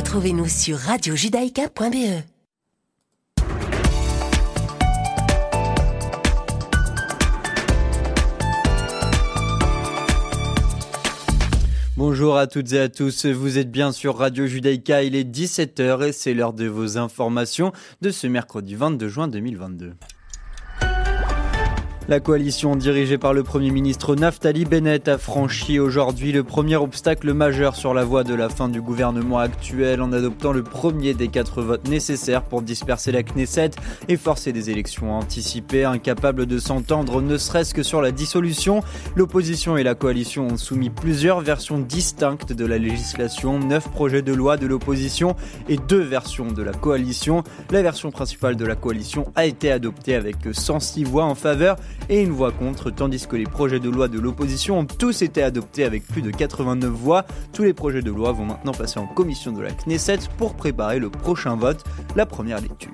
Retrouvez-nous sur radiojudaïka.be. Bonjour à toutes et à tous, vous êtes bien sur Radio Judaïka, il est 17h et c'est l'heure de vos informations de ce mercredi 22 juin 2022. La coalition dirigée par le Premier ministre Naftali Bennett a franchi aujourd'hui le premier obstacle majeur sur la voie de la fin du gouvernement actuel en adoptant le premier des quatre votes nécessaires pour disperser la Knesset et forcer des élections anticipées. Incapables de s'entendre ne serait-ce que sur la dissolution, l'opposition et la coalition ont soumis plusieurs versions distinctes de la législation, neuf projets de loi de l'opposition et deux versions de la coalition. La version principale de la coalition a été adoptée avec 106 voix en faveur et une voix contre, tandis que les projets de loi de l'opposition ont tous été adoptés avec plus de 89 voix. Tous les projets de loi vont maintenant passer en commission de la Knesset pour préparer le prochain vote, la première lecture.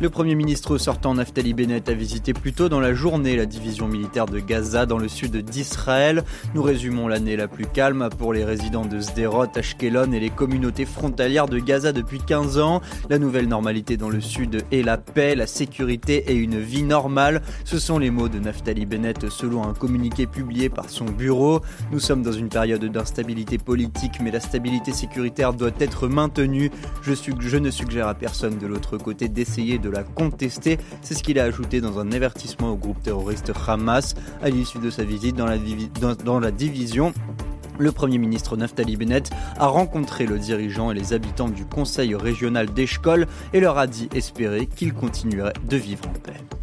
Le Premier ministre sortant Naftali Bennett a visité plus tôt dans la journée la division militaire de Gaza dans le sud d'Israël. Nous résumons l'année la plus calme pour les résidents de Sderot, Ashkelon et les communautés frontalières de Gaza depuis 15 ans. La nouvelle normalité dans le sud est la paix, la sécurité et une vie normale. Ce sont les mots de Naftali Bennett selon un communiqué publié par son bureau. Nous sommes dans une période d'instabilité politique, mais la stabilité sécuritaire doit être maintenue. Je, je ne suggère à personne de l'autre côté d'essayer de la contester. C'est ce qu'il a ajouté dans un avertissement au groupe terroriste Hamas à l'issue de sa visite dans la, division le Premier ministre Naftali Bennett a rencontré le dirigeant et les habitants du Conseil régional d'Eshkol et leur a dit espérer qu'ils continueraient de vivre en paix.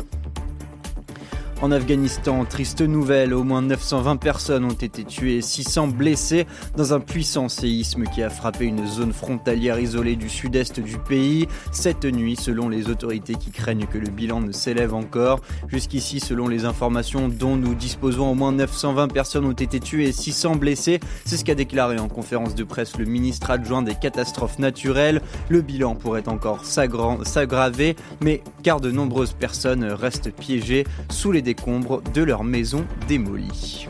En Afghanistan, triste nouvelle, au moins 920 personnes ont été tuées et 600 blessées dans un puissant séisme qui a frappé une zone frontalière isolée du sud-est du pays cette nuit, selon les autorités qui craignent que le bilan ne s'élève encore. Jusqu'ici, selon les informations dont nous disposons, au moins 920 personnes ont été tuées et 600 blessées. C'est ce qu'a déclaré en conférence de presse le ministre adjoint des catastrophes naturelles. Le bilan pourrait encore s'aggraver, mais car de nombreuses personnes restent piégées sous les décombres de leur maison démolie.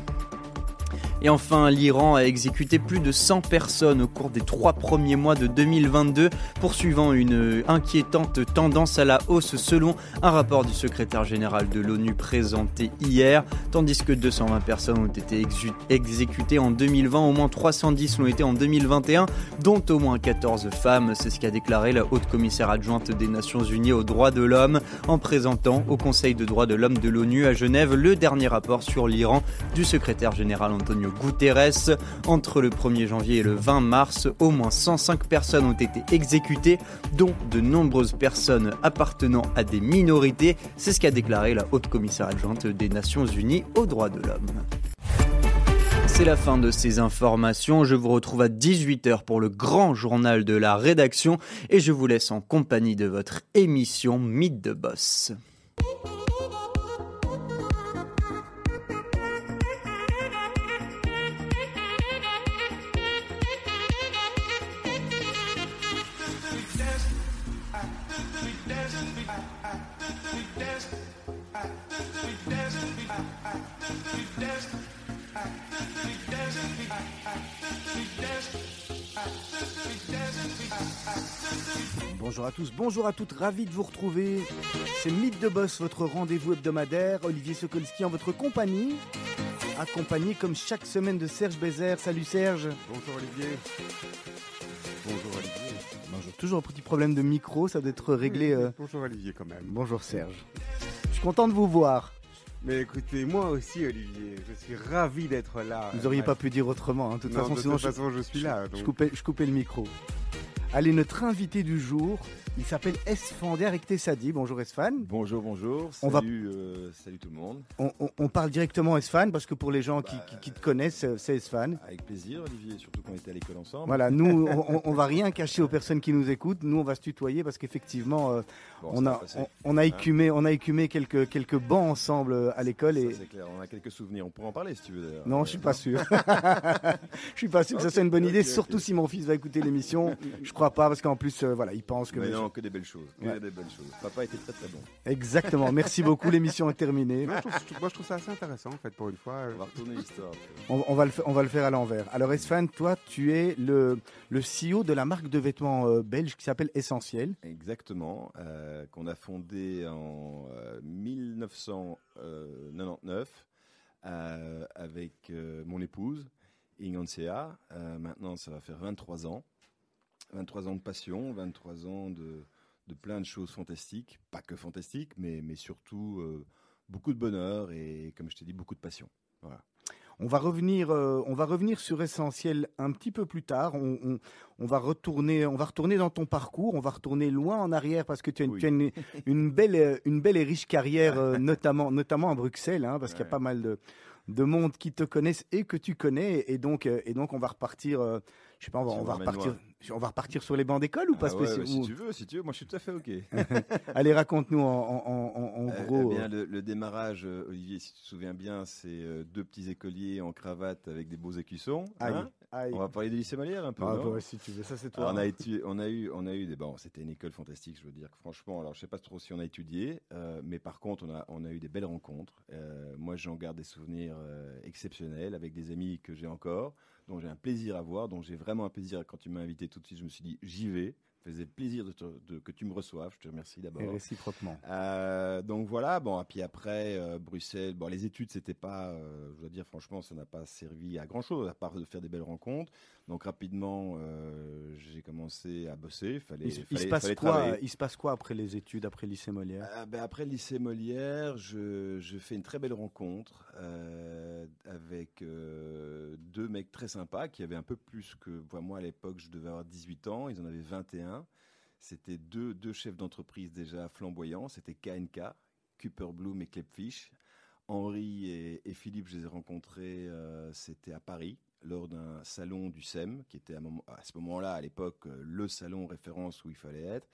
Et enfin, l'Iran a exécuté plus de 100 personnes au cours des trois premiers mois de 2022, poursuivant une inquiétante tendance à la hausse selon un rapport du secrétaire général de l'ONU présenté hier. Tandis que 220 personnes ont été exécutées en 2020, au moins 310 l'ont été en 2021, dont au moins 14 femmes. C'est ce qu'a déclaré la haute commissaire adjointe des Nations Unies aux droits de l'homme en présentant au Conseil de droits de l'homme de l'ONU à Genève le dernier rapport sur l'Iran du secrétaire général Antonio Guterres. Entre le 1er janvier et le 20 mars, au moins 105 personnes ont été exécutées, dont de nombreuses personnes appartenant à des minorités. C'est ce qu'a déclaré la haute commissaire adjointe des Nations Unies aux droits de l'homme. C'est la fin de ces informations. Je vous retrouve à 18h pour le grand journal de la rédaction et je vous laisse en compagnie de votre émission Mythe de Boss. Bonjour à tous, bonjour à toutes, ravi de vous retrouver. C'est Mythe de Boss, votre rendez-vous hebdomadaire. Olivier Sokolski en votre compagnie, accompagné comme chaque semaine de Serge Bézère. Salut Serge. Bonjour Olivier. Bonjour Olivier. Bonjour, toujours un petit problème de micro, ça doit être réglé. Euh, bonjour Olivier quand même. Bonjour Serge. Je suis content de vous voir. Mais écoutez, moi aussi, Olivier, je suis ravi d'être là. Vous n'auriez pas pu dire autrement. Hein. De toute façon, de toute façon, je, suis là. Je, coupais, je coupais le micro. Allez, notre invité du jour, il s'appelle Esfan Derek Tessadi. Bonjour Esfan. Bonjour, bonjour. Salut, euh, salut tout le monde. On, parle directement Esfan parce que pour les gens qui, te connaissent, c'est Esfan. Avec plaisir, Olivier, surtout qu'on était à l'école ensemble. Voilà, nous, on, ne va rien cacher aux personnes qui nous écoutent. Nous, on va se tutoyer parce qu'effectivement, euh, on, a, on, a écumé, on a écumé quelques, quelques bancs ensemble euh, à l'école. Et... C'est clair, on a quelques souvenirs. On pourra en parler si tu veux. Non, je suis pas sûr. je suis pas sûr que ça soit une bonne idée, surtout si mon fils va écouter l'émission. Je crois pas parce qu'en plus, voilà, il pense que. Mais non, que des belles choses. Que des belles choses. Papa était très très bon. Exactement. Merci beaucoup. L'émission est terminée. Moi je, trouve, ça assez intéressant en fait pour une fois. On va retourner l'histoire. On, va le on va le faire à l'envers. Alors Esfan, toi, tu es le, le CEO de la marque de vêtements euh, belge qui s'appelle Essentiel. Exactement. Euh, qu'on a fondé en 1999 euh, avec mon épouse. Ingansea. Maintenant, ça va faire 23 ans. 23 ans de passion, 23 ans de, plein de choses fantastiques. Pas que fantastiques, mais, mais surtout beaucoup de bonheur et, comme je t'ai dit, beaucoup de passion. Voilà. On va revenir, euh, on va revenir sur essentiel un petit peu plus tard. On, on, va retourner, on va retourner dans ton parcours. On va retourner loin en arrière parce que tu as, une, une, belle, une belle et riche carrière, notamment, notamment à Bruxelles, hein, parce qu'il y a pas mal de, de monde qui te connaissent et que tu connais. Et donc, euh, et donc on va repartir. Euh, je sais pas, on va, repartir. On va repartir sur les bancs d'école ou pas ah ouais, Si tu veux, si tu veux, moi je suis tout à fait ok. Allez, raconte-nous en, euh, gros. Eh bien, le, démarrage, Olivier, si tu te souviens bien, c'est deux petits écoliers en cravate avec des beaux écussons. Hein on va parler des lycée Molière un peu. Ah, bah si tu veux, ça c'est toi. on, a on a eu, on a eu des. Bon, c'était une école fantastique, je veux dire. Franchement, alors je sais pas trop si on a étudié, mais par contre, on a, on a eu des belles rencontres. moi, j'en garde des souvenirs exceptionnel avec des amis que j'ai encore, dont j'ai un plaisir à voir, dont j'ai vraiment un plaisir quand tu m'as invité tout de suite. Je me suis dit, j'y vais faisait plaisir de, que tu me reçoives. Je te remercie d'abord. Et réciproquement. Euh, donc voilà. Bon, et puis après euh, Bruxelles. Bon, les études, c'était pas. Euh, je dois dire franchement, ça n'a pas servi à grand chose à part de faire des belles rencontres. Donc rapidement, j'ai commencé à bosser. Fallait, il, se passe quoi Il se passe quoi après les études, après le lycée Molière? Ben, après le lycée Molière, je, je, fais une très belle rencontre avec deux mecs très sympas qui avaient un peu plus que moi à l'époque. Je devais avoir 18 ans. Ils en avaient 21. C'était deux, deux chefs d'entreprise déjà flamboyants. C'était KNK, Cooper Bloom et Klepfish. Henri et, Philippe, je les ai rencontrés, euh, c'était à Paris, lors d'un salon du SEM, qui était à, ce moment-là, à l'époque, euh, le salon référence où il fallait être.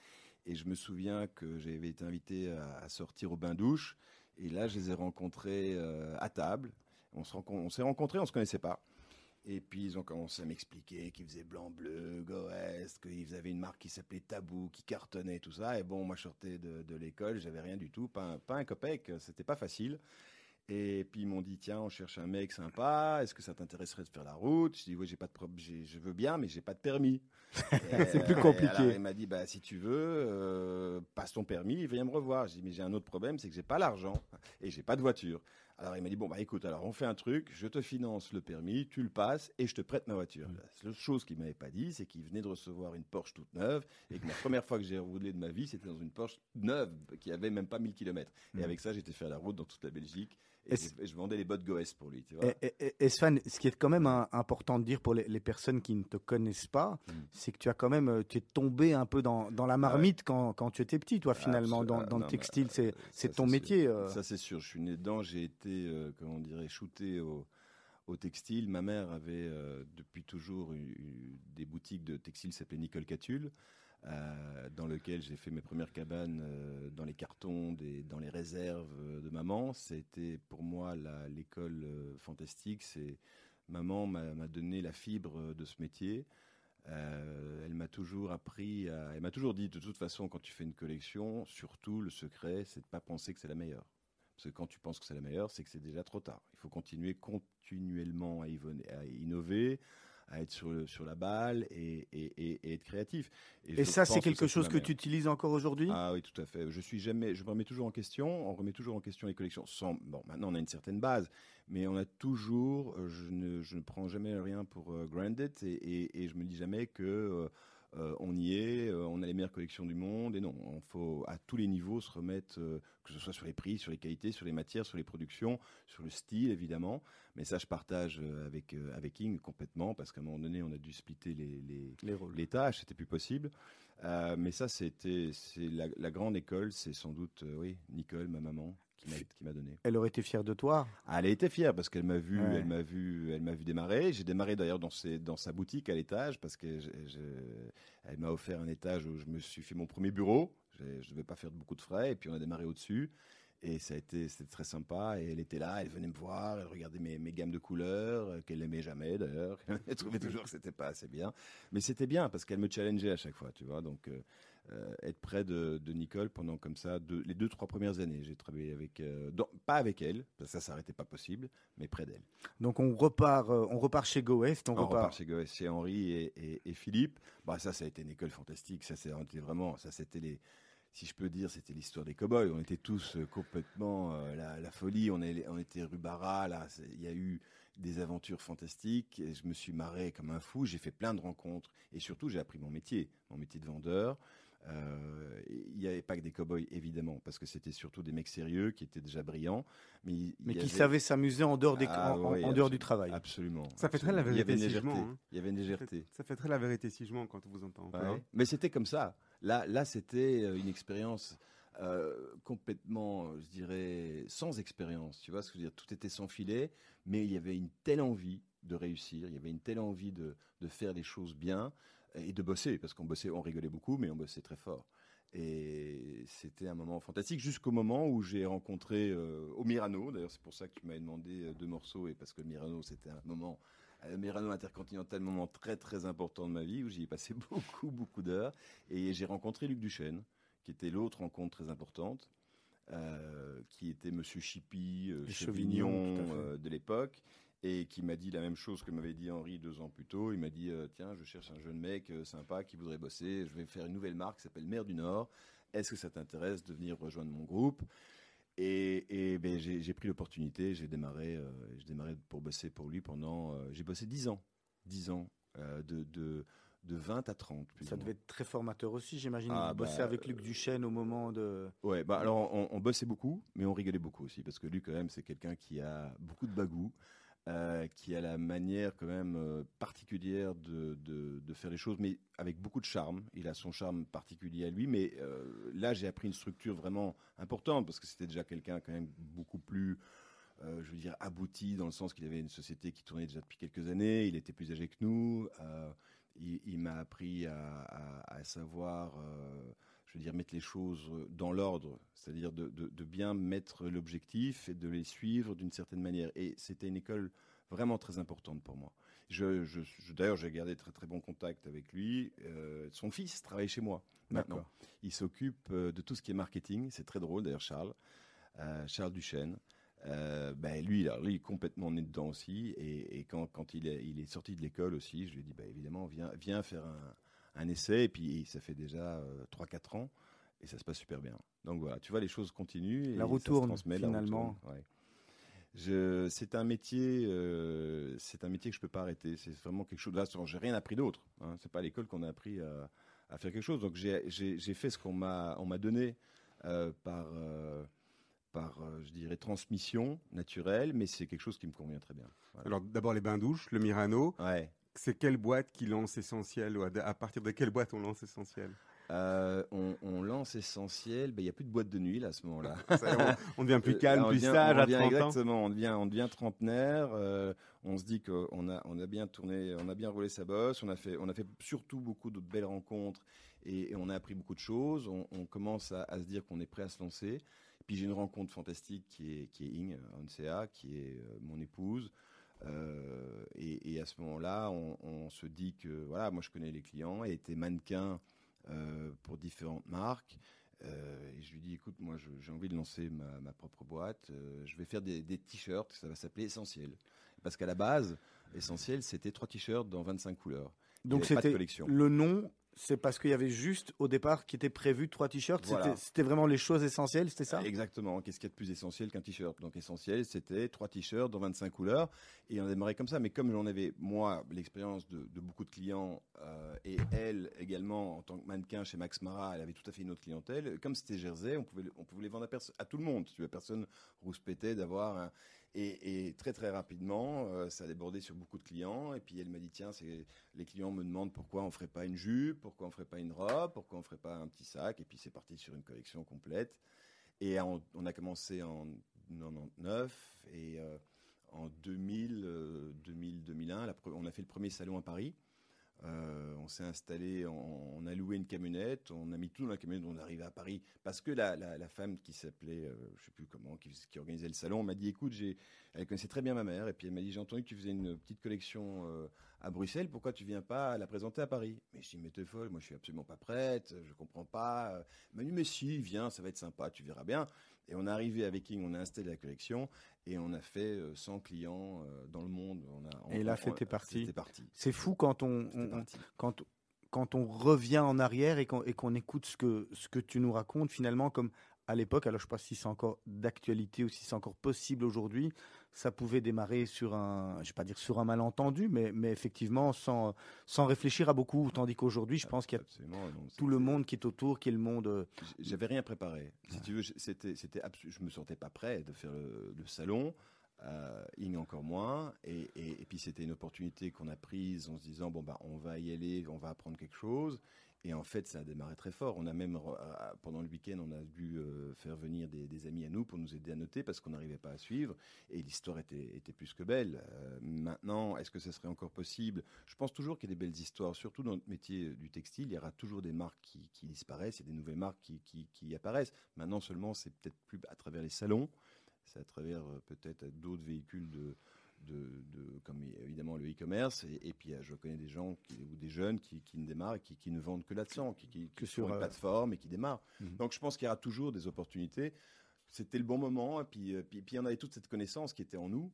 Et je me souviens que j'avais été invité à, sortir au bain-douche. Et là, je les ai rencontrés euh, à table. On s'est rencontrés, on ne se connaissait pas. Et puis ils ont commencé à m'expliquer qu'ils faisaient blanc-bleu, Goest, qu'ils avaient une marque qui s'appelait Tabou, qui cartonnait, tout ça. Et bon, moi je sortais de, l'école, j'avais rien du tout, pas un, pas un copec, c'était pas facile. Et puis ils m'ont dit tiens, on cherche un mec sympa. Est-ce que ça t'intéresserait de faire la route? Je dis oui, j'ai pas de je veux bien, mais j'ai pas de permis. c'est plus compliqué. Alors, il m'a dit bah si tu veux, euh, passe ton permis, viens me revoir. J'ai dit mais j'ai un autre problème, c'est que j'ai pas l'argent et j'ai pas de voiture. Alors il m'a dit bon bah écoute alors on fait un truc, je te finance le permis, tu le passes et je te prête ma voiture. Mm. La seule chose qu'il m'avait pas dit, c'est qu'il venait de recevoir une Porsche toute neuve et que la première fois que j'ai roulé de ma vie, c'était dans une Porsche neuve qui avait même pas 1000 km. Et mm. avec ça, j'étais fait la route dans toute la Belgique et, je, vendais les bottes Goes pour lui. Tu vois. Et, Sven, ce qui est quand même important de dire pour les, personnes qui ne te connaissent pas, mm. c'est que tu as quand même, euh, tu es tombé un peu dans, dans la marmite ah quand, quand, tu étais petit, toi finalement, dans, dans le textile, c'est ton métier. Euh. Ça c'est sûr, je suis né dedans, j'ai été, euh, comment on dirait, shooté au, au textile. Ma mère avait depuis toujours des boutiques de textile qui s'appelaient Nicole Catulle. Euh, dans lequel j'ai fait mes premières cabanes euh, dans les cartons, dans les réserves de maman. C'était pour moi l'école euh, fantastique. Maman m'a donné la fibre de ce métier. elle m'a toujours appris, elle m'a toujours dit de toute façon quand tu fais une collection, surtout le secret, c'est de pas penser que c'est la meilleure. Parce que quand tu penses que c'est la meilleure, c'est que c'est déjà trop tard. Il faut continuer continuellement à innover, à être sur, sur la balle et, et, être créatif. Et, ça, c'est quelque chose que tu utilises encore aujourd'hui? Ah oui, tout à fait. Je suis jamais, je me remets toujours en question. On remet toujours en question les collections. Sans, bon, maintenant on a une certaine base, mais on a toujours. Euh, je ne, je ne prends jamais rien pour euh, granted et, et, je me dis jamais que euh, on y est, euh, on a les meilleures collections du monde, et non, il faut à tous les niveaux se remettre, euh, que ce soit sur les prix, sur les qualités, sur les matières, sur les productions, sur le style évidemment, mais ça je partage avec, avec Ing complètement, parce qu'à un moment donné on a dû splitter les, les, les, tâches, c'était plus possible, mais ça c'était c'est la, la, grande école, c'est sans doute, oui, Nicole, ma maman, qui m'a donné. Elle aurait été fière de toi. Ah, elle a été fière parce qu'elle m'a vu, elle m'a vu, elle m'a vu démarrer. J'ai démarré d'ailleurs dans, dans sa boutique à l'étage parce que elle m'a offert un étage où je me suis fait mon premier bureau. Je ne devais pas faire beaucoup de frais et puis on a démarré au-dessus. Et ça a été, c'était très sympa. Et elle était là, elle venait me voir, elle regardait mes, mes gammes de couleurs, euh, qu'elle n'aimait jamais d'ailleurs. elle trouvait toujours que c'était pas assez bien. Mais c'était bien parce qu'elle me challengeait à chaque fois, tu vois. Donc, euh, euh, être près de, de, Nicole pendant comme ça les deux trois premières années. J'ai travaillé avec, euh, pas avec elle, ça ça s'arrêtait pas possible, mais près d'elle. Donc on repart, euh, on repart chez GoWest, on, repart... chez GoWest, chez Henri et, et, Philippe. Bah ça, ça a été une école fantastique. Ça c'était vraiment, ça c'était les si je peux dire, c'était l'histoire des cowboys. On était tous complètement la, la, folie. On, est, on était Rubara. Là, il y a eu des aventures fantastiques. Et je me suis marré comme un fou. J'ai fait plein de rencontres et surtout j'ai appris mon métier, mon métier de vendeur. Euh, il n'y avait pas que des cow-boys, évidemment, parce que c'était surtout des mecs sérieux qui étaient déjà brillants. Mais, mais qui savaient s'amuser en dehors, des, ah en, dehors du travail. Absolument. Ça fait très la vérité si hein. Il y avait une légèreté. Ça fait, très la vérité si je mens quand on vous entend. Mais c'était comme ça. Là, là c'était euh, une expérience. Euh, complètement, je dirais, sans expérience. Tu vois ce que je veux dire? Tout était sans filet, mais il y avait une telle envie de réussir, il y avait une telle envie de, faire les choses bien et de bosser, parce qu'on bossait, on rigolait beaucoup, mais on bossait très fort. Et c'était un moment fantastique jusqu'au moment où j'ai rencontré euh, au Mirano. D'ailleurs, c'est pour ça que tu demandé euh, deux morceaux et parce que Mirano, c'était un moment, le Mirano intercontinental, moment très très important de ma vie où j'y ai passé beaucoup beaucoup d'heures. Et j'ai rencontré Luc Duchesne, qui était l'autre rencontre très importante, euh, qui était Monsieur Chippy, Chevignon de l'époque et qui m'a dit la même chose que m'avait dit Henri deux ans plus tôt. Il m'a dit euh, tiens, je cherche un jeune mec euh, sympa qui voudrait bosser. Je vais faire une nouvelle marque qui s'appelle Mer du Nord. Est-ce que ça t'intéresse de venir rejoindre mon groupe? Et, ben, j'ai pris l'opportunité. J'ai démarré, euh, démarré pour bosser pour lui pendant. j'ai bossé dix ans, dix ans de, de de 20 à 30. ça devait être très formateur aussi, j'imagine. Ah, bosser bah, avec Luc Duchesne au moment de. Ouais, bah alors on, on, bossait beaucoup, mais on rigolait beaucoup aussi parce que Luc quand même c'est quelqu'un qui a beaucoup de bagou. Euh, qui a la manière quand même euh, particulière de, de, faire les choses, mais avec beaucoup de charme. Il a son charme particulier à lui, mais euh, là j'ai appris une structure vraiment importante parce que c'était déjà quelqu'un quand même beaucoup plus, je veux dire, abouti dans le sens qu'il avait une société qui tournait déjà depuis quelques années. Il était plus âgé que nous. il, m'a appris à, à savoir je veux dire, mettre les choses dans l'ordre, c'est-à-dire de, bien mettre l'objectif et de les suivre d'une certaine manière. Et c'était une école vraiment très importante pour moi. Je, D'ailleurs, j'ai gardé très très bon contact avec lui. Euh, son fils travaille chez moi maintenant. Il s'occupe euh, de tout ce qui est marketing. C'est très drôle d'ailleurs, Charles. Euh, Charles Duchesne. ben lui, là, lui, complètement né dedans aussi. Et, quand, quand il, est, il est sorti de l'école aussi, je lui ai dit, bah, évidemment, viens, viens faire un, un essai, et puis ça fait déjà 3-4 euh, ans, et ça se passe super bien. Donc voilà, tu vois, les choses continuent. La roue tourne, finalement. c'est un métier, euh, c'est un métier que je peux pas arrêter. C'est vraiment quelque chose. Là, j'ai rien appris d'autre. Hein. C'est pas à l'école qu'on a appris à, faire quelque chose. Donc j'ai fait ce qu'on m'a on m'a donné euh, par par je dirais transmission naturelle, mais c'est quelque chose qui me convient très bien. Alors d'abord les bains douches, le Mirano. Ouais c'est quelle boîte qui lance Essentiel ou à, partir de quelle boîte on lance Essentiel? Euh, on, lance essentiel, ben, il n'y a plus de boîte de nuit là, à ce moment-là. on, devient plus calme, plus sage à 30 Exactement, on devient, on devient trentenaire. Euh, on se dit qu'on a, on a bien tourné, on a bien roulé sa bosse. On a fait, on a fait surtout beaucoup de belles rencontres et, on a appris beaucoup de choses. On, commence à, se dire qu'on est prêt à se lancer. Puis j'ai une rencontre fantastique qui est, qui est Ing qui est euh, mon épouse. Euh, et, à ce moment-là, on, se dit que voilà, moi je connais les clients, elle était mannequin euh, pour différentes marques. Euh, et je lui dis, écoute, moi j'ai envie de lancer ma, propre boîte. je vais faire des, t-shirts, ça va s'appeler Essentiel. Parce qu'à la base, Essentiel, c'était trois t-shirts dans 25 couleurs. Donc c'était le nom c'est parce qu'il y avait juste au départ qui était prévu trois t-shirts. C'était vraiment les choses essentielles, c'était ça? Exactement. Qu'est-ce qu'il y a de plus essentiel qu'un t-shirt? Donc essentiel, c'était trois t-shirts dans 25 couleurs. Et on a démarré comme ça. Mais comme j'en avais, moi, l'expérience de, beaucoup de clients euh, et elle également, en tant que mannequin chez Max Mara, elle avait tout à fait une autre clientèle. Comme c'était Jersey, on pouvait, on pouvait les vendre à, tout le monde. Tu veux, personne rouspétait d'avoir un et, très très rapidement, euh, ça a débordé sur beaucoup de clients. Et puis elle m'a dit tiens, les clients me demandent pourquoi on ferait pas une jupe, pourquoi on ferait pas une robe, pourquoi on ferait pas un petit sac. Et puis c'est parti sur une collection complète. Et on, a commencé en 99 et euh, en 2000, 2000, 2001, on a fait le premier salon à Paris. Euh, on s'est installé, on, a loué une camionnette, on a mis tout dans la camionnette, on est arrivé à Paris parce que la, la, femme qui s'appelait, euh, je sais plus comment, qui, qui organisait le salon, m'a dit écoute, elle connaissait très bien ma mère et puis elle m'a dit j'ai entendu que tu faisais une petite collection euh, à Bruxelles, pourquoi tu viens pas la présenter à Paris? Mais je dis mais t'es folle, moi je suis absolument pas prête, je comprends pas. Elle m'a dit mais si, viens, ça va être sympa, tu verras bien. Et on est arrivé à Viking, on a installé la collection et on a fait euh, 100 clients euh, dans le monde. On a, on- Et là, c'était parti. C'est fou quand on, quand, quand on revient en arrière et qu'on qu'on écoute ce que, ce que tu nous racontes, finalement, comme à l'époque, alors je ne sais pas si c'est encore d'actualité ou si c'est encore possible aujourd'hui, ça pouvait démarrer sur un, je vais pas dire sur un malentendu, mais, mais effectivement sans, sans réfléchir à beaucoup, tandis qu'aujourd'hui, je pense qu'il y a non, tout le monde qui est autour, qui est le monde. euh, J'avais rien préparé. Si tu veux, c'était, c'était je me sentais pas prêt de faire le, le salon. Euh, Ing encore moins. Et, et- et puis c'était une opportunité qu'on a prise en se disant bon bah on va y aller, on va apprendre quelque chose. Et en fait, ça a démarré très fort. On a même pendant le week-end, on a dû euh, faire venir des, amis à nous pour nous aider à noter parce qu'on n'arrivait pas à suivre. Et l'histoire était, plus que belle. Euh, maintenant, est-ce que ce serait encore possible? Je pense toujours qu'il y a des belles histoires, surtout dans notre métier du textile. Il y aura toujours des marques qui, qui disparaissent, a des nouvelles marques qui apparaissent. Maintenant seulement, c'est peut-être plus à travers les salons, c'est à travers euh, peut-être d'autres véhicules de, de, de- comme évidemment le e-commerce. Et, et puis euh, je connais des gens qui- ou des jeunes qui, qui ne démarrent, et qui, qui ne vendent que là-dedans, qui, qui, Que sur, une euh, plateforme et qui démarrent. Mhm. Donc je pense qu'il y aura toujours des opportunités. C'était le bon moment, et puis, euh, puis, puis on avait toute cette connaissance qui était en nous.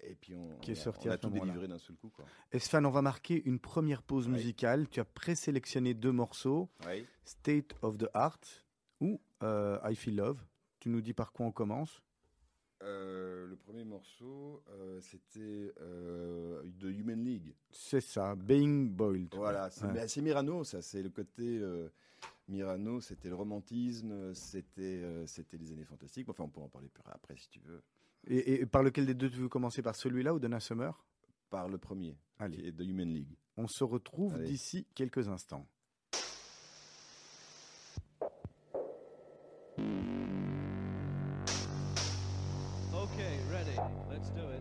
Et puis on, Qui est on a- on tout délivré d'un seul coup. Quoi. On va marquer une première pause Oui. musicale. Tu as présélectionné deux morceaux, Oui. State of the Art ou euh, I Feel Love. Tu nous dis par quoi on commence Euh, le premier morceau, euh, c'était euh, de Human League. C'est ça, Being Boiled. Voilà, c'est Ouais. c'est Mirano, ça, c'est le côté Mirano, c'était le romantisme, c'était c'était les années fantastiques. Enfin, on pourra en parler plus après si tu veux. Et, et par lequel des deux tu veux commencer? Par celui-là ou Donna Summer? Par le premier, Allez. qui est de Human League. On se retrouve d'ici quelques instants. Okay, ready. Let's do it.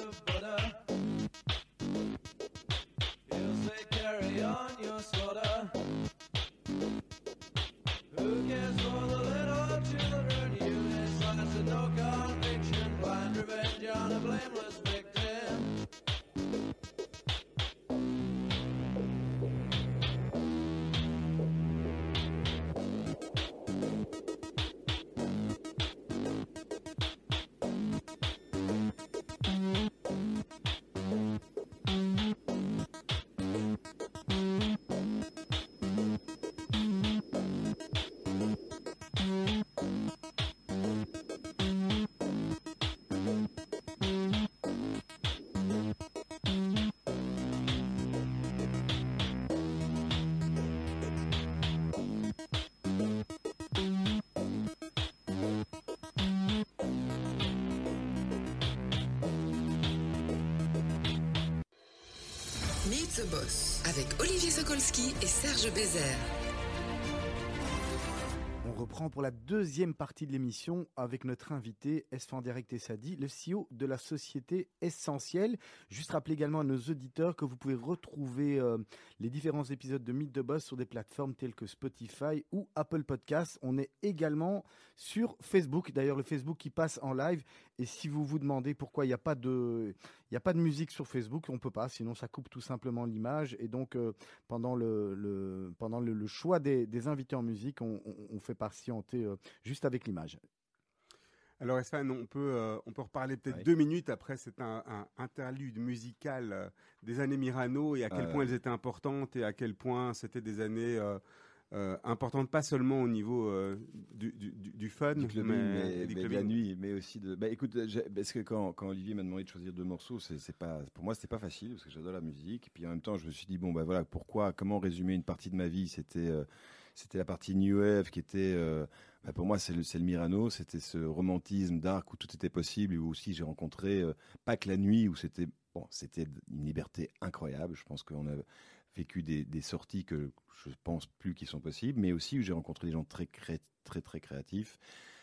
Once more Meet the Boss avec Olivier Sokolski et Serge Bézère. On reprend pour la deuxième partie de l'émission avec notre invité Esfanderek Tessadi, le CEO de la société Essentielle. Juste rappeler également à nos auditeurs que vous pouvez retrouver euh, les différents épisodes de Mythe de Boss sur des plateformes telles que Spotify ou Apple Podcasts. On est également sur Facebook, d'ailleurs le Facebook qui passe en live. Et si vous vous demandez pourquoi il n'y a pas de, il n'y a pas de musique sur Facebook, on peut pas, sinon ça coupe tout simplement l'image. Et donc euh, pendant le, le- pendant le, le choix des, des invités en musique, on, on- on fait patienter euh, juste avec l'image. Alors, Esfan, on peut, euh, on peut reparler peut-être deux minutes après cet un, un interlude musical euh, des années Mirano et à quel point elles étaient importantes et à quel point c'était des années euh, euh, importantes, pas seulement au niveau euh, du, du, du- du fun, du clubbing, mais, de la nuit, mais aussi de. Bah, écoute, j'ai- parce que quand, quand Olivier m'a demandé de choisir deux morceaux, c'est pas, pour moi, c'était pas facile parce que j'adore la musique. Et puis en même temps, je me suis dit bon, bah voilà, pourquoi, comment résumer une partie de ma vie? C'était, euh, c'était la partie New Wave qui était, euh, bah, pour moi, c'est le, le Mirano, c'était ce romantisme dark où tout était possible et où aussi j'ai rencontré euh, pas que la nuit où c'était, bon, c'était une liberté incroyable. Je pense qu'on a vécu des, sorties que je pense plus qui sont possibles, mais aussi où j'ai rencontré des gens très, très, très créatifs.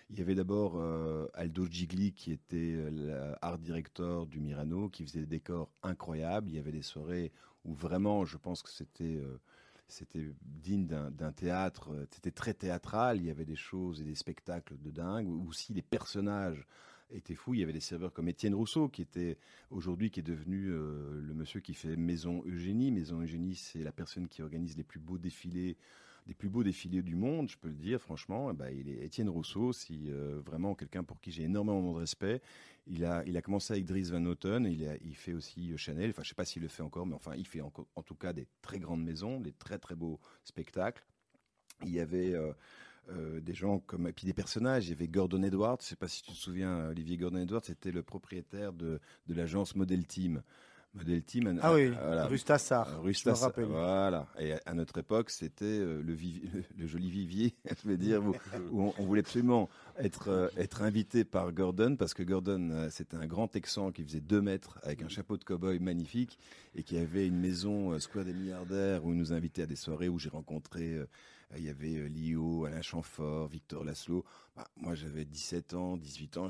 Il y avait d'abord euh, Aldo Gigli qui était euh, l'art director du Mirano, qui faisait des décors incroyables. Il y avait des soirées où vraiment, je pense que c'était euh, c'était digne d'un théâtre. C'était très théâtral. Il y avait des choses et des spectacles de dingue. Aussi les personnages étaient fous. Il y avait des serveurs comme Étienne Rousseau qui était aujourd'hui qui est devenu euh, le monsieur qui fait Maison Eugénie. Maison Eugénie, c'est la personne qui organise les plus beaux défilés des plus beaux défilés du monde, je peux le dire franchement, est Étienne Rousseau, si euh, vraiment quelqu'un pour qui j'ai énormément de respect. Il a, il a commencé avec Dries Van Noten, il, fait aussi euh, Chanel, enfin je sais pas s'il le fait encore, mais enfin il fait en tout cas des très grandes maisons, des très très beaux spectacles. Il y avait euh, euh, des gens comme et puis des personnages. Il y avait Gordon Edwards. Je sais pas si tu te souviens, Olivier Gordon Edwards, c'était le propriétaire de, de l'agence Model Team. Model Team. Ah oui, voilà. Rustassar. Euh, je me Rustas, rappelle. voilà. Et à notre époque, c'était euh, le, vivi- le joli vivier, je veux dire, où, où on, on voulait absolument être, euh, être invité par Gordon, parce que Gordon, c'était un grand Texan qui faisait deux mètres, avec un chapeau de cow-boy magnifique, et qui avait une maison Square des milliardaires, où il nous invitait à des soirées où j'ai rencontré, euh, il y avait euh, Lio, Alain Chamfort, Victor Laszlo. Bah, moi, j'avais 17 ans, 18 ans,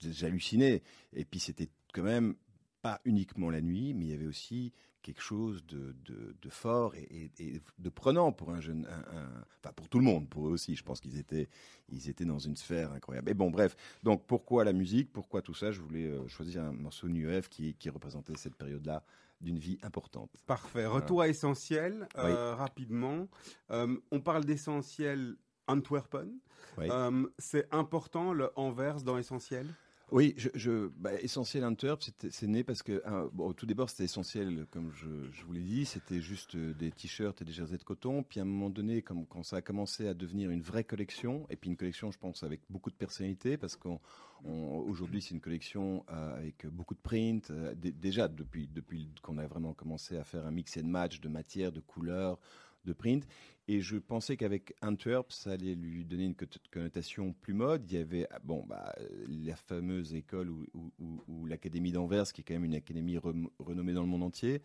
j'hallucinais. Et puis, c'était quand même pas uniquement la nuit, mais il y avait aussi quelque chose de, de, de fort et, de prenant pour un jeune, un- un- enfin pour tout le monde, pour eux aussi. Je pense qu'ils étaient, ils étaient dans une sphère incroyable. Et bon, bref. Donc pourquoi la musique, pourquoi tout ça? Je voulais euh, choisir un morceau Wave qui, qui représentait cette période-là d'une vie importante. Parfait. Retour à essentiel, euh, rapidement. Euh, on parle d'essentiel Antwerpen. Oui. Euh, c'est important le Anvers dans essentiel Oui, je, je, bah, Essentiel c'était- c'est né parce que, bon, au tout d'abord, c'était essentiel, comme je, je vous l'ai dit, c'était juste euh, des t-shirts et des jerseys de coton. Puis à un moment donné, comme, quand ça a commencé à devenir une vraie collection, et puis une collection, je pense, avec beaucoup de personnalité, parce qu'aujourd'hui, c'est une collection euh, avec beaucoup de print. euh, dé- déjà, depuis, depuis qu'on a vraiment commencé à faire un mix and match de matières, de couleurs, de print. Et je pensais qu'avec Antwerp, ça allait lui donner une connotation plus mode. Il y avait ah, bon, bah, la fameuse école ou, l'Académie d'Anvers, qui est quand même une académie renommée dans le monde entier,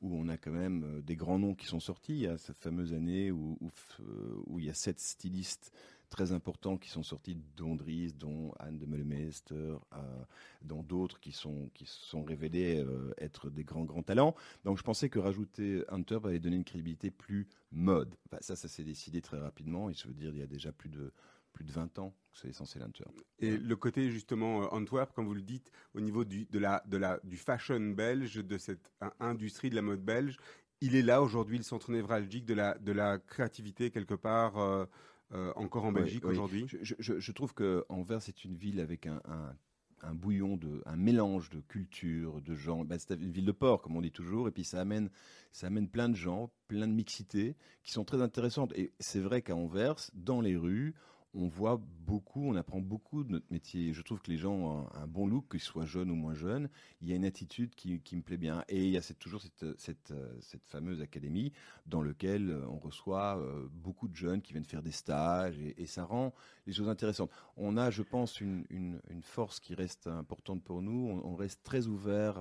où on a quand même euh, des grands noms qui sont sortis. Il y a cette fameuse année où, où, euh, où il y a sept stylistes très importants qui sont sortis, dont Dries, dont Anne de Meulemeister, euh, dont d'autres qui sont, qui se sont révélés euh, être des grands, grands talents. Donc je pensais que rajouter Hunter allait donner une crédibilité plus mode. Enfin, ça, ça s'est décidé très rapidement. Et je veux dire, il y a déjà plus de, plus de 20 ans que c'est essentiel Hunter. Et le côté justement euh, Antwerp, comme vous le dites, au niveau du, de la, de la, du fashion belge, de cette in- industrie de la mode belge, il est là aujourd'hui le centre névralgique de la, de la créativité quelque part euh, encore en Belgique oui. aujourd'hui? Je, je- je- je trouve que Anvers est une ville avec un, un- un bouillon de, un mélange de culture, de gens. Ben, c'est une ville de port, comme on dit toujours, et puis ça amène, ça amène plein de gens, plein de mixités qui sont très intéressantes. Et c'est vrai qu'à Anvers, dans les rues, on voit beaucoup, on apprend beaucoup de notre métier. Je trouve que les gens ont un, un bon look, qu'ils soient jeunes ou moins jeunes. Il y a une attitude qui, qui me plaît bien. Et il y a cette- toujours cette, cette, euh, cette fameuse académie dans laquelle euh, on reçoit euh, beaucoup de jeunes qui viennent faire des stages et, et ça rend les choses intéressantes. On a, je pense, une, une, une force qui reste importante pour nous. On, on reste très ouvert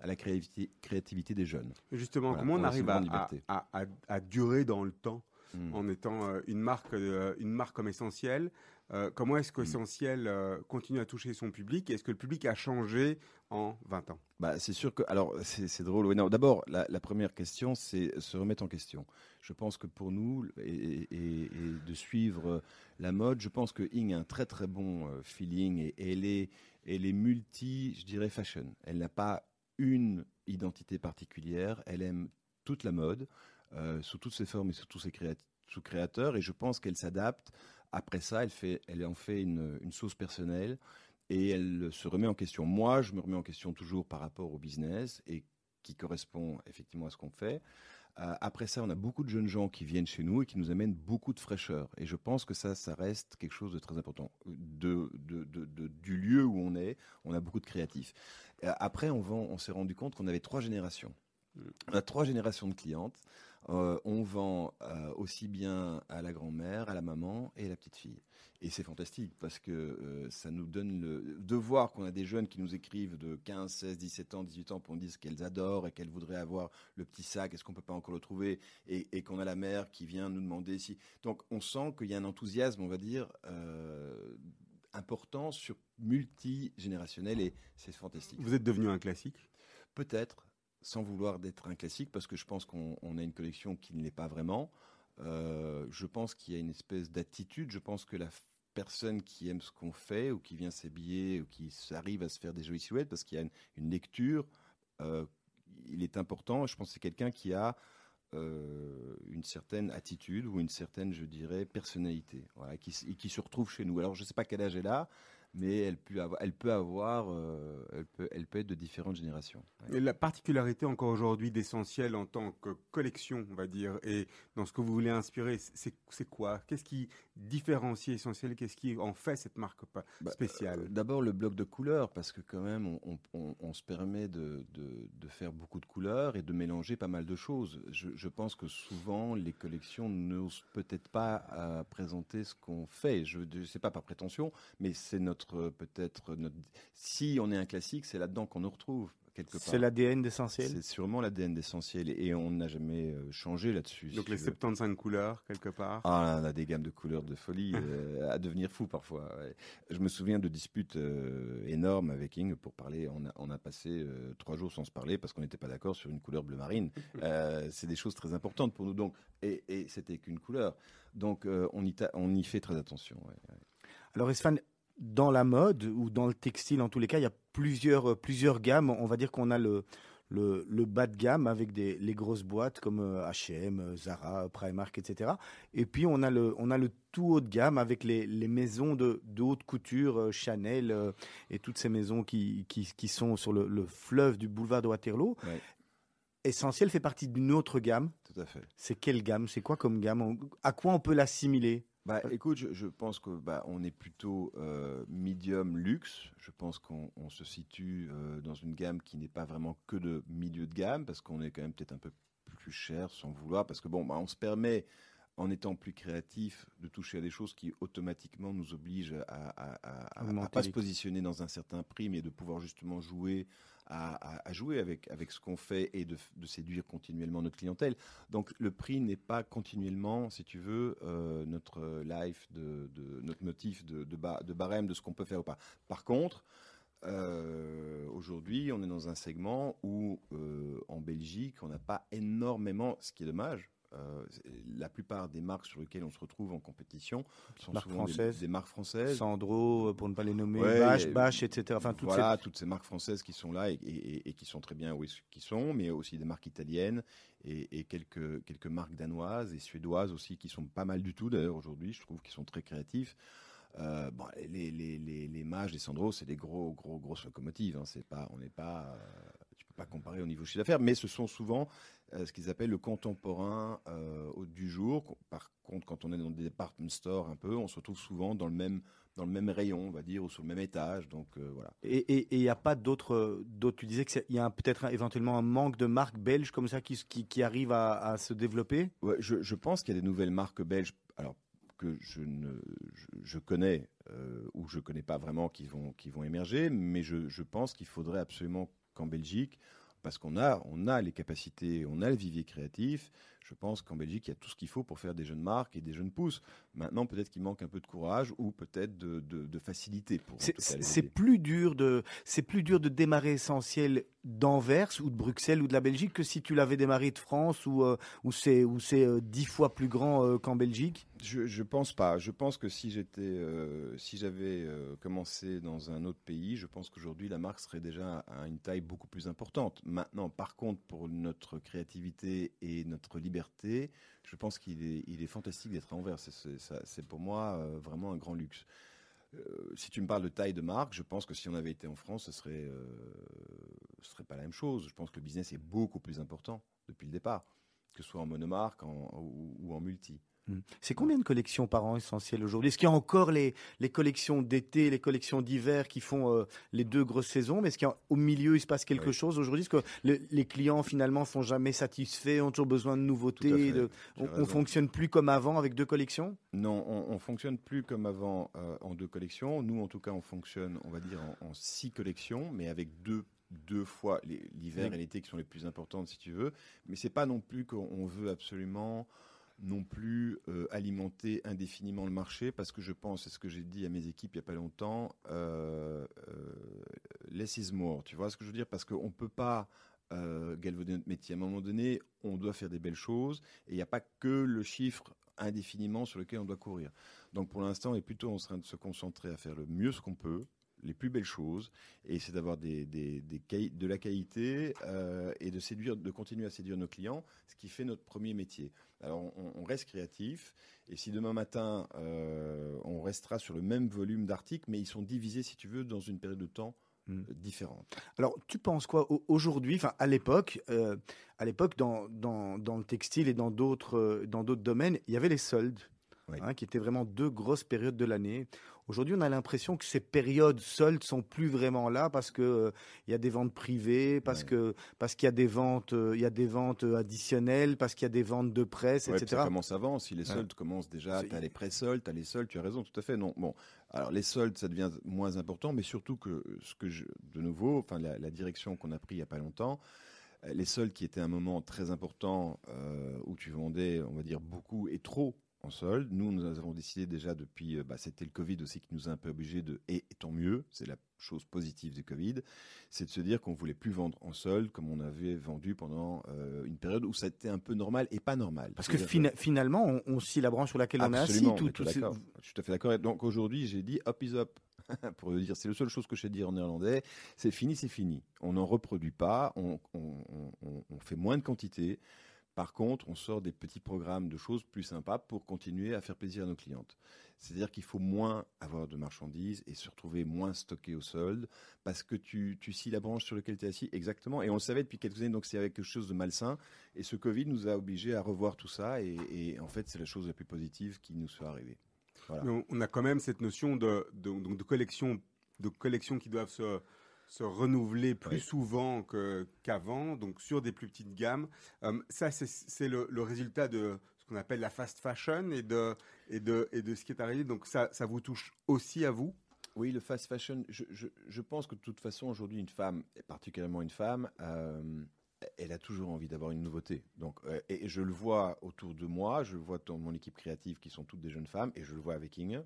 à la créativité, créativité des jeunes. Justement, Voilà, comment on arrive à- à durer dans le temps? Mm. en étant euh, une marque, euh, une marque comme essentielle Euh, Comment est-ce Mm. qu'essentiel euh, continue à toucher son public? Est-ce que le public a changé en 20 ans? Bah, c'est sûr que. Alors, c'est drôle. oui, D'abord, la, la première question, c'est se remettre en question. Je pense que pour nous, et, et- et de suivre la mode, je pense que Ing a un très très bon feeling et, et elle, est, elle est multi, je dirais, fashion. Elle n'a pas une identité particulière. Elle aime toute la mode, euh, sous toutes ses formes et sous tous ses créat- sous créateurs. Et je pense qu'elle s'adapte. Après ça, elle, fait, elle en fait une, une sauce personnelle et elle se remet en question. Moi, je me remets en question toujours par rapport au business et qui correspond effectivement à ce qu'on fait. Euh, après ça, on a beaucoup de jeunes gens qui viennent chez nous et qui nous amènent beaucoup de fraîcheur. Et je pense que ça, ça reste quelque chose de très important. De, de- de- de- du lieu où on est, on a beaucoup de créatifs. Euh, après, on, vend, on s'est rendu compte qu'on avait trois générations. On a trois générations de clientes. Euh, on vend euh, aussi bien à la grand-mère, à la maman et à la petite fille. Et c'est fantastique parce que euh, ça nous donne le de voir qu'on a des jeunes qui nous écrivent de 15, 16, 17 ans, 18 ans pour nous dire ce qu'elles adorent et qu'elles voudraient avoir le petit sac, est-ce qu'on peut pas encore le trouver et, et qu'on a la mère qui vient nous demander si. Donc on sent qu'il y a un enthousiasme, on va dire, important sur multigénérationnel et c'est fantastique. Vous êtes devenu un classique? Peut-être, sans vouloir d'être un classique, parce que je pense qu'on on a une collection qui ne l'est pas vraiment. Euh, je pense qu'il y a une espèce d'attitude. Je pense que la personne qui aime ce qu'on fait, ou qui vient s'habiller, ou qui arrive à se faire des jolies silhouettes, parce qu'il y a une, lecture, euh, il est important. Je pense que c'est quelqu'un qui a euh, une certaine attitude ou une certaine, je dirais, personnalité, qui, et qui se retrouve chez nous. Alors, je ne sais pas quel âge elle a, mais elle peut avoir, elle peut, avoir euh, elle peut, être de différentes générations. La particularité encore aujourd'hui d'essentiel en tant que collection, on va dire, et dans ce que vous voulez inspirer, c'est c'est quoi? Qu'est-ce qui différencie essentiel Qu'est-ce qui en fait cette marque Bah, spéciale Euh, D'abord le bloc de couleurs, parce que quand même, on, on- on- on se permet de, de- de faire beaucoup de couleurs et de mélanger pas mal de choses. Je, je pense que souvent, les collections n'osent peut-être pas euh, présenter ce qu'on fait. Je ne sais pas par prétention, mais c'est notre peut-être notre. Si on est un classique, c'est là-dedans qu'on nous retrouve quelque part. C'est l'ADN d'essentiel. C'est sûrement l'ADN d'essentiel et, on n'a jamais euh, changé là-dessus. Donc si les tu veux. 75 couleurs, quelque part. Ah, on a des gammes de couleurs de folie euh, à devenir fou parfois. ouais. Je me souviens de disputes euh, énormes avec Ing pour parler. On a, on a passé euh, trois jours sans se parler parce qu'on n'était pas d'accord sur une couleur bleu marine. Euh, c'est des choses très importantes pour nous. Donc, et, et c'était qu'une couleur. Donc, euh, on, y ta- on y fait très attention. ouais, ouais. Alors, Esfan, dans la mode ou dans le textile, en tous les cas, il y a plusieurs, euh, plusieurs gammes. On va dire qu'on a le, le, le bas de gamme avec des, les grosses boîtes comme euh, H&M, euh, Zara, Primark, etc. Et puis, on a le, on a le tout haut de gamme avec les, les maisons de, de haute couture, Chanel et toutes ces maisons qui, qui, qui sont sur le, le fleuve du boulevard de Waterloo. Ouais. Essentiel fait partie d'une autre gamme. Tout à fait. C'est quelle gamme? C'est quoi comme gamme? À quoi on peut l'assimiler? Bah, écoute, je, je pense que bah, on est plutôt euh, medium luxe. Je pense qu'on on se situe euh, dans une gamme qui n'est pas vraiment que de milieu de gamme, parce qu'on est quand même peut-être un peu plus cher sans vouloir, parce que bon, bah, on se permet, en étant plus créatif, de toucher à des choses qui automatiquement nous obligent à, à, à, à- à Augmenter pas se positionner dans un certain prix, mais de pouvoir justement jouer à, jouer avec, avec ce qu'on fait et de, séduire continuellement notre clientèle. Donc le prix n'est pas continuellement, si tu veux, euh, notre life, de, notre motif de, de barème de ce qu'on peut faire ou pas. Par contre, euh, aujourd'hui, on est dans un segment où, euh, en Belgique, on n'a pas énormément, ce qui est dommage. Euh, la plupart des marques sur lesquelles on se retrouve en compétition sont Marques souvent des- françaises. des, marques françaises. Sandro, euh, pour ne pas les nommer, Ouais, Bache, etc. Enfin, toutes voilà, toutes ces marques françaises qui sont là et, et- et qui sont très bien où qui sont, mais aussi des marques italiennes et, et quelques, quelques marques danoises et suédoises aussi qui sont pas mal du tout d'ailleurs aujourd'hui, je trouve qu'ils sont très créatifs. Euh, bon, les, les, les, les mages, les Sandro, c'est des gros, gros, grosses locomotives. Hein, c'est pas, on n'est pas, euh, comparé au niveau chiffre d'affaires, mais ce sont souvent euh, ce qu'ils appellent le contemporain euh, du jour. Par contre, quand on est dans des department stores un peu, on se retrouve souvent dans le même dans le même rayon, on va dire, ou sur le même étage. Donc euh, voilà. Et il n'y a pas d'autres. Tu disais qu'il y a peut-être éventuellement un manque de marques belges comme ça qui, s- qui, qui arrivent à, à se développer? Ouais, je, je pense qu'il y a des nouvelles marques belges, alors que je ne, je, je connais euh, ou je connais pas vraiment qui vont qui vont émerger, mais je, je pense qu'il faudrait absolument qu'en Belgique, parce qu'on a les capacités, on a le vivier créatif. Je pense qu'en Belgique, il y a tout ce qu'il faut pour faire des jeunes marques et des jeunes pousses. Maintenant, peut-être qu'il manque un peu de courage ou peut-être de, de, de facilité pour. C'est- plus dur de, c'est plus dur de démarrer essentiel d'Anvers ou de Bruxelles ou de la Belgique que si tu l'avais démarré de France ou euh, où c'est où c'est euh, dix fois plus grand euh, qu'en Belgique? Je, je pense pas. Je pense que si j'étais, euh, si j'avais commencé dans un autre pays, je pense qu'aujourd'hui la marque serait déjà à une taille beaucoup plus importante. Maintenant, par contre, pour notre créativité et notre liberté, je pense qu'il est, fantastique d'être à Anvers. C'est- pour moi euh, vraiment un grand luxe. Euh, si tu me parles de taille de marque, je pense que si on avait été en France, ce serait, euh, ce serait pas la même chose. Je pense que le business est beaucoup plus important depuis le départ, que ce soit en monomarque ou en multi. Hmm. C'est combien de collections par an essentielles aujourd'hui? Est-ce qu'il y a encore les, les collections d'été, les collections d'hiver qui font euh, les deux grosses saisons? Mais est-ce qu'au milieu, il se passe quelque Oui. chose aujourd'hui? Est-ce que le- les clients finalement sont jamais satisfaits, ont toujours besoin de nouveautés de- On, raison. fonctionne plus comme avant avec deux collections? Non, on, on fonctionne plus comme avant euh, en deux collections. Nous, en tout cas, on fonctionne, on va dire, en, en six collections, mais avec deux deux fois l'hiver et l'été qui sont les plus importantes, si tu veux. Mais c'est pas non plus qu'on on veut absolument non plus euh, alimenter indéfiniment le marché, parce que je pense, c'est ce que j'ai dit à mes équipes il y a pas longtemps, euh, euh, less is more. Tu vois ce que je veux dire? Parce qu'on peut pas euh, galvauder notre métier. À un moment donné, on doit faire des belles choses, et il n'y a pas que le chiffre indéfiniment sur lequel on doit courir. Donc pour l'instant, on est plutôt en train de se concentrer à faire le mieux ce qu'on peut, les plus belles choses, et c'est d'avoir des, des, des quali- de la qualité euh, et de séduire, de continuer à séduire nos clients, ce qui fait notre premier métier. Alors on, on reste créatif, et si demain matin euh, on restera sur le même volume d'articles, mais ils sont divisés, si tu veux, dans une période de temps Mm. euh, différente. Alors, tu penses quoi au- aujourd'hui, enfin à l'époque, euh, à l'époque dans, dans, dans le textile et dans d'autres dans d'autres domaines, il y avait les soldes, Oui. hein, qui étaient vraiment deux grosses périodes de l'année. Aujourd'hui, on a l'impression que ces périodes soldes sont plus vraiment là parce que euh, il y a des ventes privées, parce Ouais. que parce qu'il y a des ventes, euh, il y a des ventes euh, additionnelles, parce qu'il y a des ventes de presse, Ouais, etc. ça commence avant. Si les Ouais. soldes commencent déjà, tu as les pré-soldes, tu as les soldes, tu as raison, tout à fait. Non, bon. Alors, les soldes, ça devient moins important, mais surtout que ce que je, de nouveau, enfin, la, la direction qu'on a pris il n'y a pas longtemps, les soldes qui étaient un moment très important euh, où tu vendais, on va dire, beaucoup et trop en solde. Nous, nous avons décidé déjà depuis, euh, bah, c'était le Covid aussi qui nous a un peu obligés de, et, et tant mieux, c'est la chose positive du Covid, c'est de se dire qu'on voulait plus vendre en solde comme on avait vendu pendant euh, une période où ça était un peu normal et pas normal. Parce que fina- finalement, on, on scie la branche sur laquelle on est assis. Tout- tout tout. Je suis tout à fait d'accord. Donc aujourd'hui, j'ai dit up is up. Pour dire, c'est la seule chose que je sais dire en néerlandais. C'est fini, c'est fini. On n'en reproduit pas. On- on fait moins de quantité. Par contre, on sort des petits programmes de choses plus sympas pour continuer à faire plaisir à nos clientes. C'est-à-dire qu'il faut moins avoir de marchandises et se retrouver moins stocké au solde parce que tu, tu la branche sur laquelle tu es assis. Exactement. Et on le savait depuis quelques années, donc c'est quelque chose de malsain. Et ce Covid nous a obligés à revoir tout ça. Et, en fait, c'est la chose la plus positive qui nous soit arrivée. On, a quand même cette notion de, de, de collection, de collections qui doivent se, se renouveler plus Oui. souvent qu'avant, donc sur des plus petites gammes. Euh, ça, c'est- c'est le, le résultat de ce qu'on appelle la fast fashion et de, et de, et de ce qui est arrivé. Donc ça, ça vous touche aussi à vous? Oui, le fast fashion, je, je, je pense que de toute façon, aujourd'hui, une femme, et particulièrement une femme, euh, elle a toujours envie d'avoir une nouveauté. Donc, euh, et je le vois autour de moi, je le vois dans mon équipe créative qui sont toutes des jeunes femmes, et je le vois avec Inge.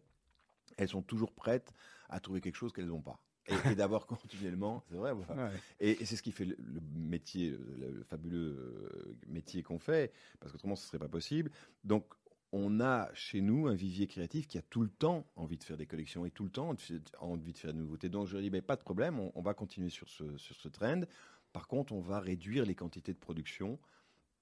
Elles sont toujours prêtes à trouver quelque chose qu'elles n'ont pas. Et, et d'avoir continuellement, c'est vrai, voilà. Ouais. Et, et c'est ce qui fait le, le métier, le, le fabuleux euh, métier qu'on fait, parce qu'autrement ce serait pas possible. Donc on a chez nous un vivier créatif qui a tout le temps envie de faire des collections et tout le temps envie de faire des nouveautés. Donc je dis, ben, pas de problème, on, on va continuer sur ce, sur ce trend. Par contre, on va réduire les quantités de production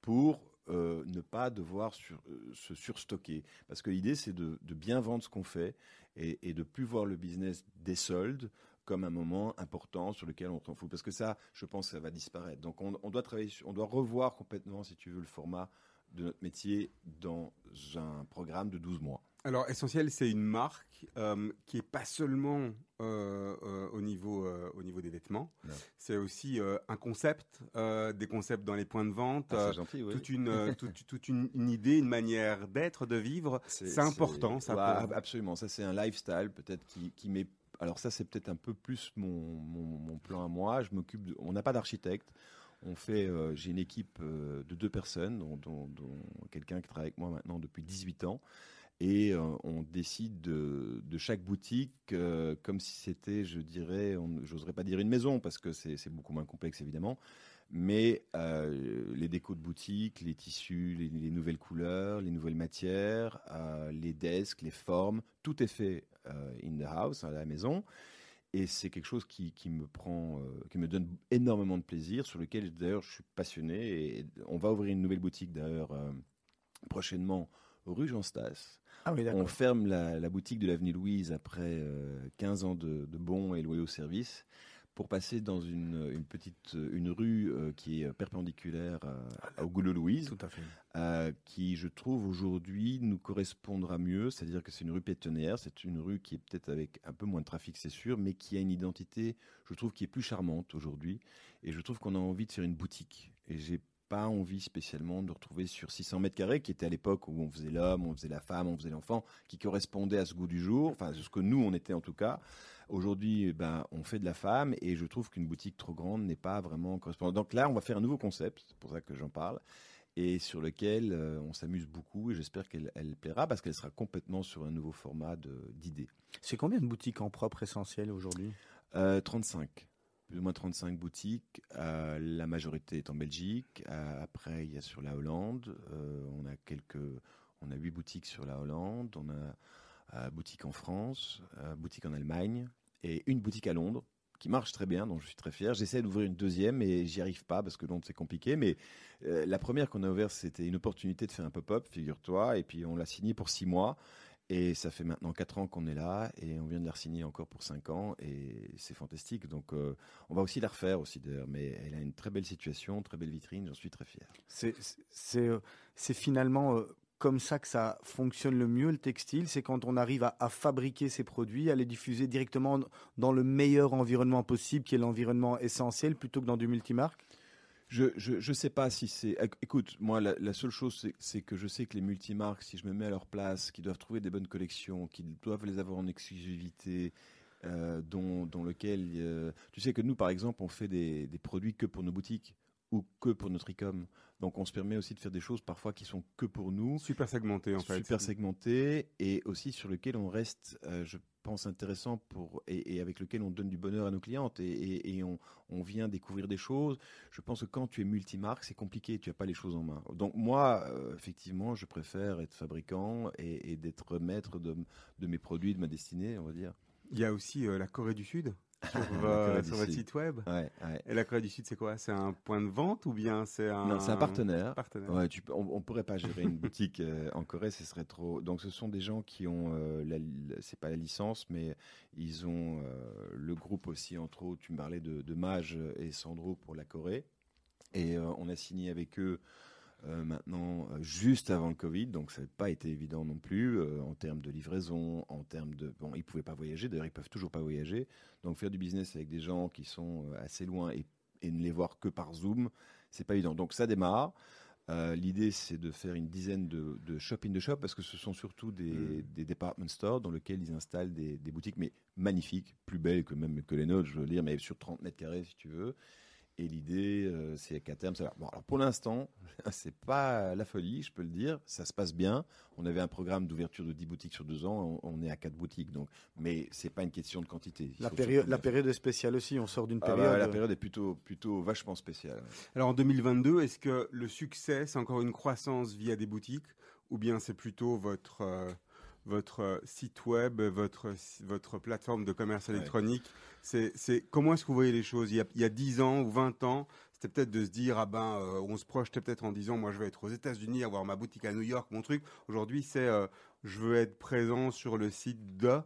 pour euh, ne pas devoir sur- euh, se surstocker. Parce que l'idée, c'est de, de bien vendre ce qu'on fait et, et de plus voir le business des soldes comme un moment important sur lequel on s'en fout. Parce que ça, je pense, ça va disparaître. Donc on, on doit travailler, on doit revoir complètement, si tu veux, le format de notre métier dans un programme de 12 mois. Alors, Essentiel, c'est une marque euh, qui est pas seulement euh, euh, au, niveau, au niveau des vêtements, c'est aussi un concept, des concepts dans les points de vente, Ah, c'est gentil, oui. toute, une, toute, toute une, une idée, une manière d'être, de vivre. C'est important, ça, Ouais, pour- absolument. Ça, c'est un lifestyle peut-être qui, qui met. Alors ça, c'est peut-être un peu plus mon, plan à moi. Je m'occupe. On n'a pas d'architecte. On fait. euh, J'ai une équipe euh, de deux personnes, dont, quelqu'un qui travaille avec moi maintenant depuis 18 ans. Et euh, on décide de, chaque boutique comme si c'était, je dirais, j'oserais pas dire une maison parce que c'est beaucoup moins complexe évidemment, mais les décos de boutique, les tissus, les, les nouvelles couleurs, les nouvelles matières, les desks, les formes, tout est fait in the house, à la maison. Et c'est quelque chose qui, qui me prend, euh, qui me donne énormément de plaisir, sur lequel d'ailleurs je suis passionné. Et on va ouvrir une nouvelle boutique d'ailleurs euh, prochainement rue Jean Stas. Ah oui, On ferme la, la boutique de l'avenue Louise après euh, 15 ans de, de bons et loyaux services pour passer dans une, une petite une rue euh, qui est perpendiculaire à- au Goulot Louise, Tout à fait. euh, qui je trouve aujourd'hui nous correspondra mieux, c'est-à-dire que c'est une rue pétonnière, c'est une rue qui est peut-être avec un peu moins de trafic c'est sûr, mais qui a une identité, je trouve, qui est plus charmante aujourd'hui, et je trouve qu'on a envie de faire une boutique, et j'ai pas envie spécialement de retrouver sur 600 mètres carrés, qui était à l'époque où on faisait l'homme, on faisait la femme, on faisait l'enfant, qui correspondait à ce goût du jour, enfin ce que nous on était en tout cas. Aujourd'hui, eh ben, on fait de la femme et je trouve qu'une boutique trop grande n'est pas vraiment correspondante. Donc là, on va faire un nouveau concept, c'est pour ça que j'en parle, et sur lequel euh, on s'amuse beaucoup et j'espère qu'elle elle plaira parce qu'elle sera complètement sur un nouveau format d'idées. C'est combien de boutiques en propre essentiel aujourd'hui? Euh, 35. Plus ou moins 35 boutiques. Euh, la majorité est en Belgique. Euh, après, il y a sur la Hollande. Euh, on a quelques. On a huit boutiques sur la Hollande. On a euh, boutique en France, euh, boutique en Allemagne et une boutique à Londres qui marche très bien, dont je suis très fier. J'essaie d'ouvrir une deuxième et j'y arrive pas parce que Londres c'est compliqué. Mais euh, la première qu'on a ouverte, c'était une opportunité de faire un pop-up, figure-toi, et puis on l'a signé pour six mois. Et ça fait maintenant 4 ans qu'on est là et on vient de la signer encore pour 5 ans et c'est fantastique. Donc euh, on va aussi la refaire aussi d'ailleurs, mais elle a une très belle situation, très belle vitrine, j'en suis très fier. C'est euh, finalement comme ça que ça fonctionne le mieux le textile, c'est quand on arrive à, fabriquer ces produits, à les diffuser directement dans le meilleur environnement possible, qui est l'environnement essentiel, plutôt que dans du multimarque? Je, je, sais pas si c'est. éc- Écoute, moi, la, seule chose, c'est- que je sais que les multimarques, si je me mets à leur place, qui doivent trouver des bonnes collections, qu'ils doivent les avoir en exclusivité, euh, dont, dont lequel. euh, tu sais que nous, par exemple, on fait des, des produits que pour nos boutiques ou que pour notre e-com. Donc, on se permet aussi de faire des choses parfois qui sont que pour nous. Super segmenté, en fait. super segmenté et aussi sur lequel on reste, euh, je pense, intéressant pour et, et avec lequel on donne du bonheur à nos clientes et, et- et on, on vient découvrir des choses. Je pense que quand tu es multimarque, c'est compliqué, tu n'as pas les choses en main. Donc moi, euh, effectivement, je préfère être fabricant et, et d'être maître de, de mes produits, de ma destinée, on va dire. Il y a aussi euh, la Corée du Sud sur, votre site web. Ouais, ouais. Et la Corée du Sud, c'est quoi? C'est un point de vente ou bien c'est un... Non, c'est un partenaire. partenaire. Ouais, tu peux- on, on pourrait pas gérer une boutique euh, en Corée, ce serait trop. Donc, ce sont des gens qui ont, euh, la, la- c'est pas la licence, mais ils ont euh, le groupe aussi entre autres. Tu me parlais de, de Mage et Sandro pour la Corée, et euh, on a signé avec eux. Euh, maintenant, euh, juste avant le Covid, donc ça n'a pas été évident non plus euh, en termes de livraison, en termes de bon, ils pouvaient pas voyager. D'ailleurs, ils peuvent toujours pas voyager. Donc, faire du business avec des gens qui sont assez loin et, et ne les voir que par Zoom, c'est pas évident. Donc, ça démarre. Euh, L'idée, c'est de faire une dizaine de, de shop in the shop parce que ce sont surtout des, Mm. des department stores dans lesquels ils installent des, des boutiques, mais magnifiques, plus belles que même que les nôtres, je veux dire, mais sur 30 mètres carrés si tu veux. Et l'idée, euh, c'est qu'à terme, ça va. Bon, alors pour l'instant, c'est pas la folie, je peux le dire. Ça se passe bien. On avait un programme d'ouverture de 10 boutiques sur deux ans. On, on est à 4 boutiques, donc. Mais c'est pas une question de quantité. La période, la période est spéciale aussi. On sort d'une. Ah période. bah, la période est plutôt, plutôt vachement spéciale. Alors en 2022, est-ce que le succès, c'est encore une croissance via des boutiques? Ou bien c'est plutôt votre, euh, votre euh, site web, votre, votre plateforme de commerce Ouais. électronique c'est, c'est, Comment est-ce que vous voyez les choses? Il y, a, il y a 10 ans ou 20 ans, c'était peut-être de se dire, ah ben, euh, on se projetait peut-être en disant, moi je vais être aux États-Unis, avoir ma boutique à New York, mon truc. Aujourd'hui, c'est, euh, je veux être présent sur le site de.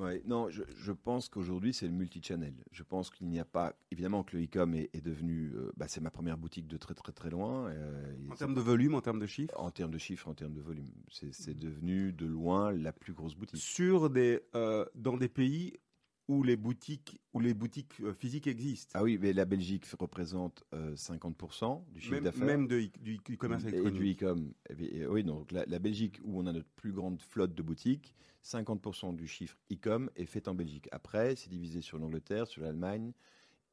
Ouais, non, je, je pense qu'aujourd'hui c'est le multi-channel. Je pense qu'il n'y a pas, évidemment que le e-com est, est devenu, euh, bah, c'est ma première boutique de très très très loin. euh, En termes de volume, en termes de chiffres? En termes de chiffres, en termes de volume, c'est c'est devenu de loin la plus grosse boutique. sur des, euh, dans des pays où les boutiques, où les boutiques euh, physiques existent. Ah oui, mais la Belgique représente euh, 50% du chiffre d'affaires. même de, du e-commerce et du électronique. e-com. Euh, Oui, donc la, la Belgique, où on a notre plus grande flotte de boutiques, 50% du chiffre e-com est fait en Belgique. Après, c'est divisé sur l'Angleterre, sur l'Allemagne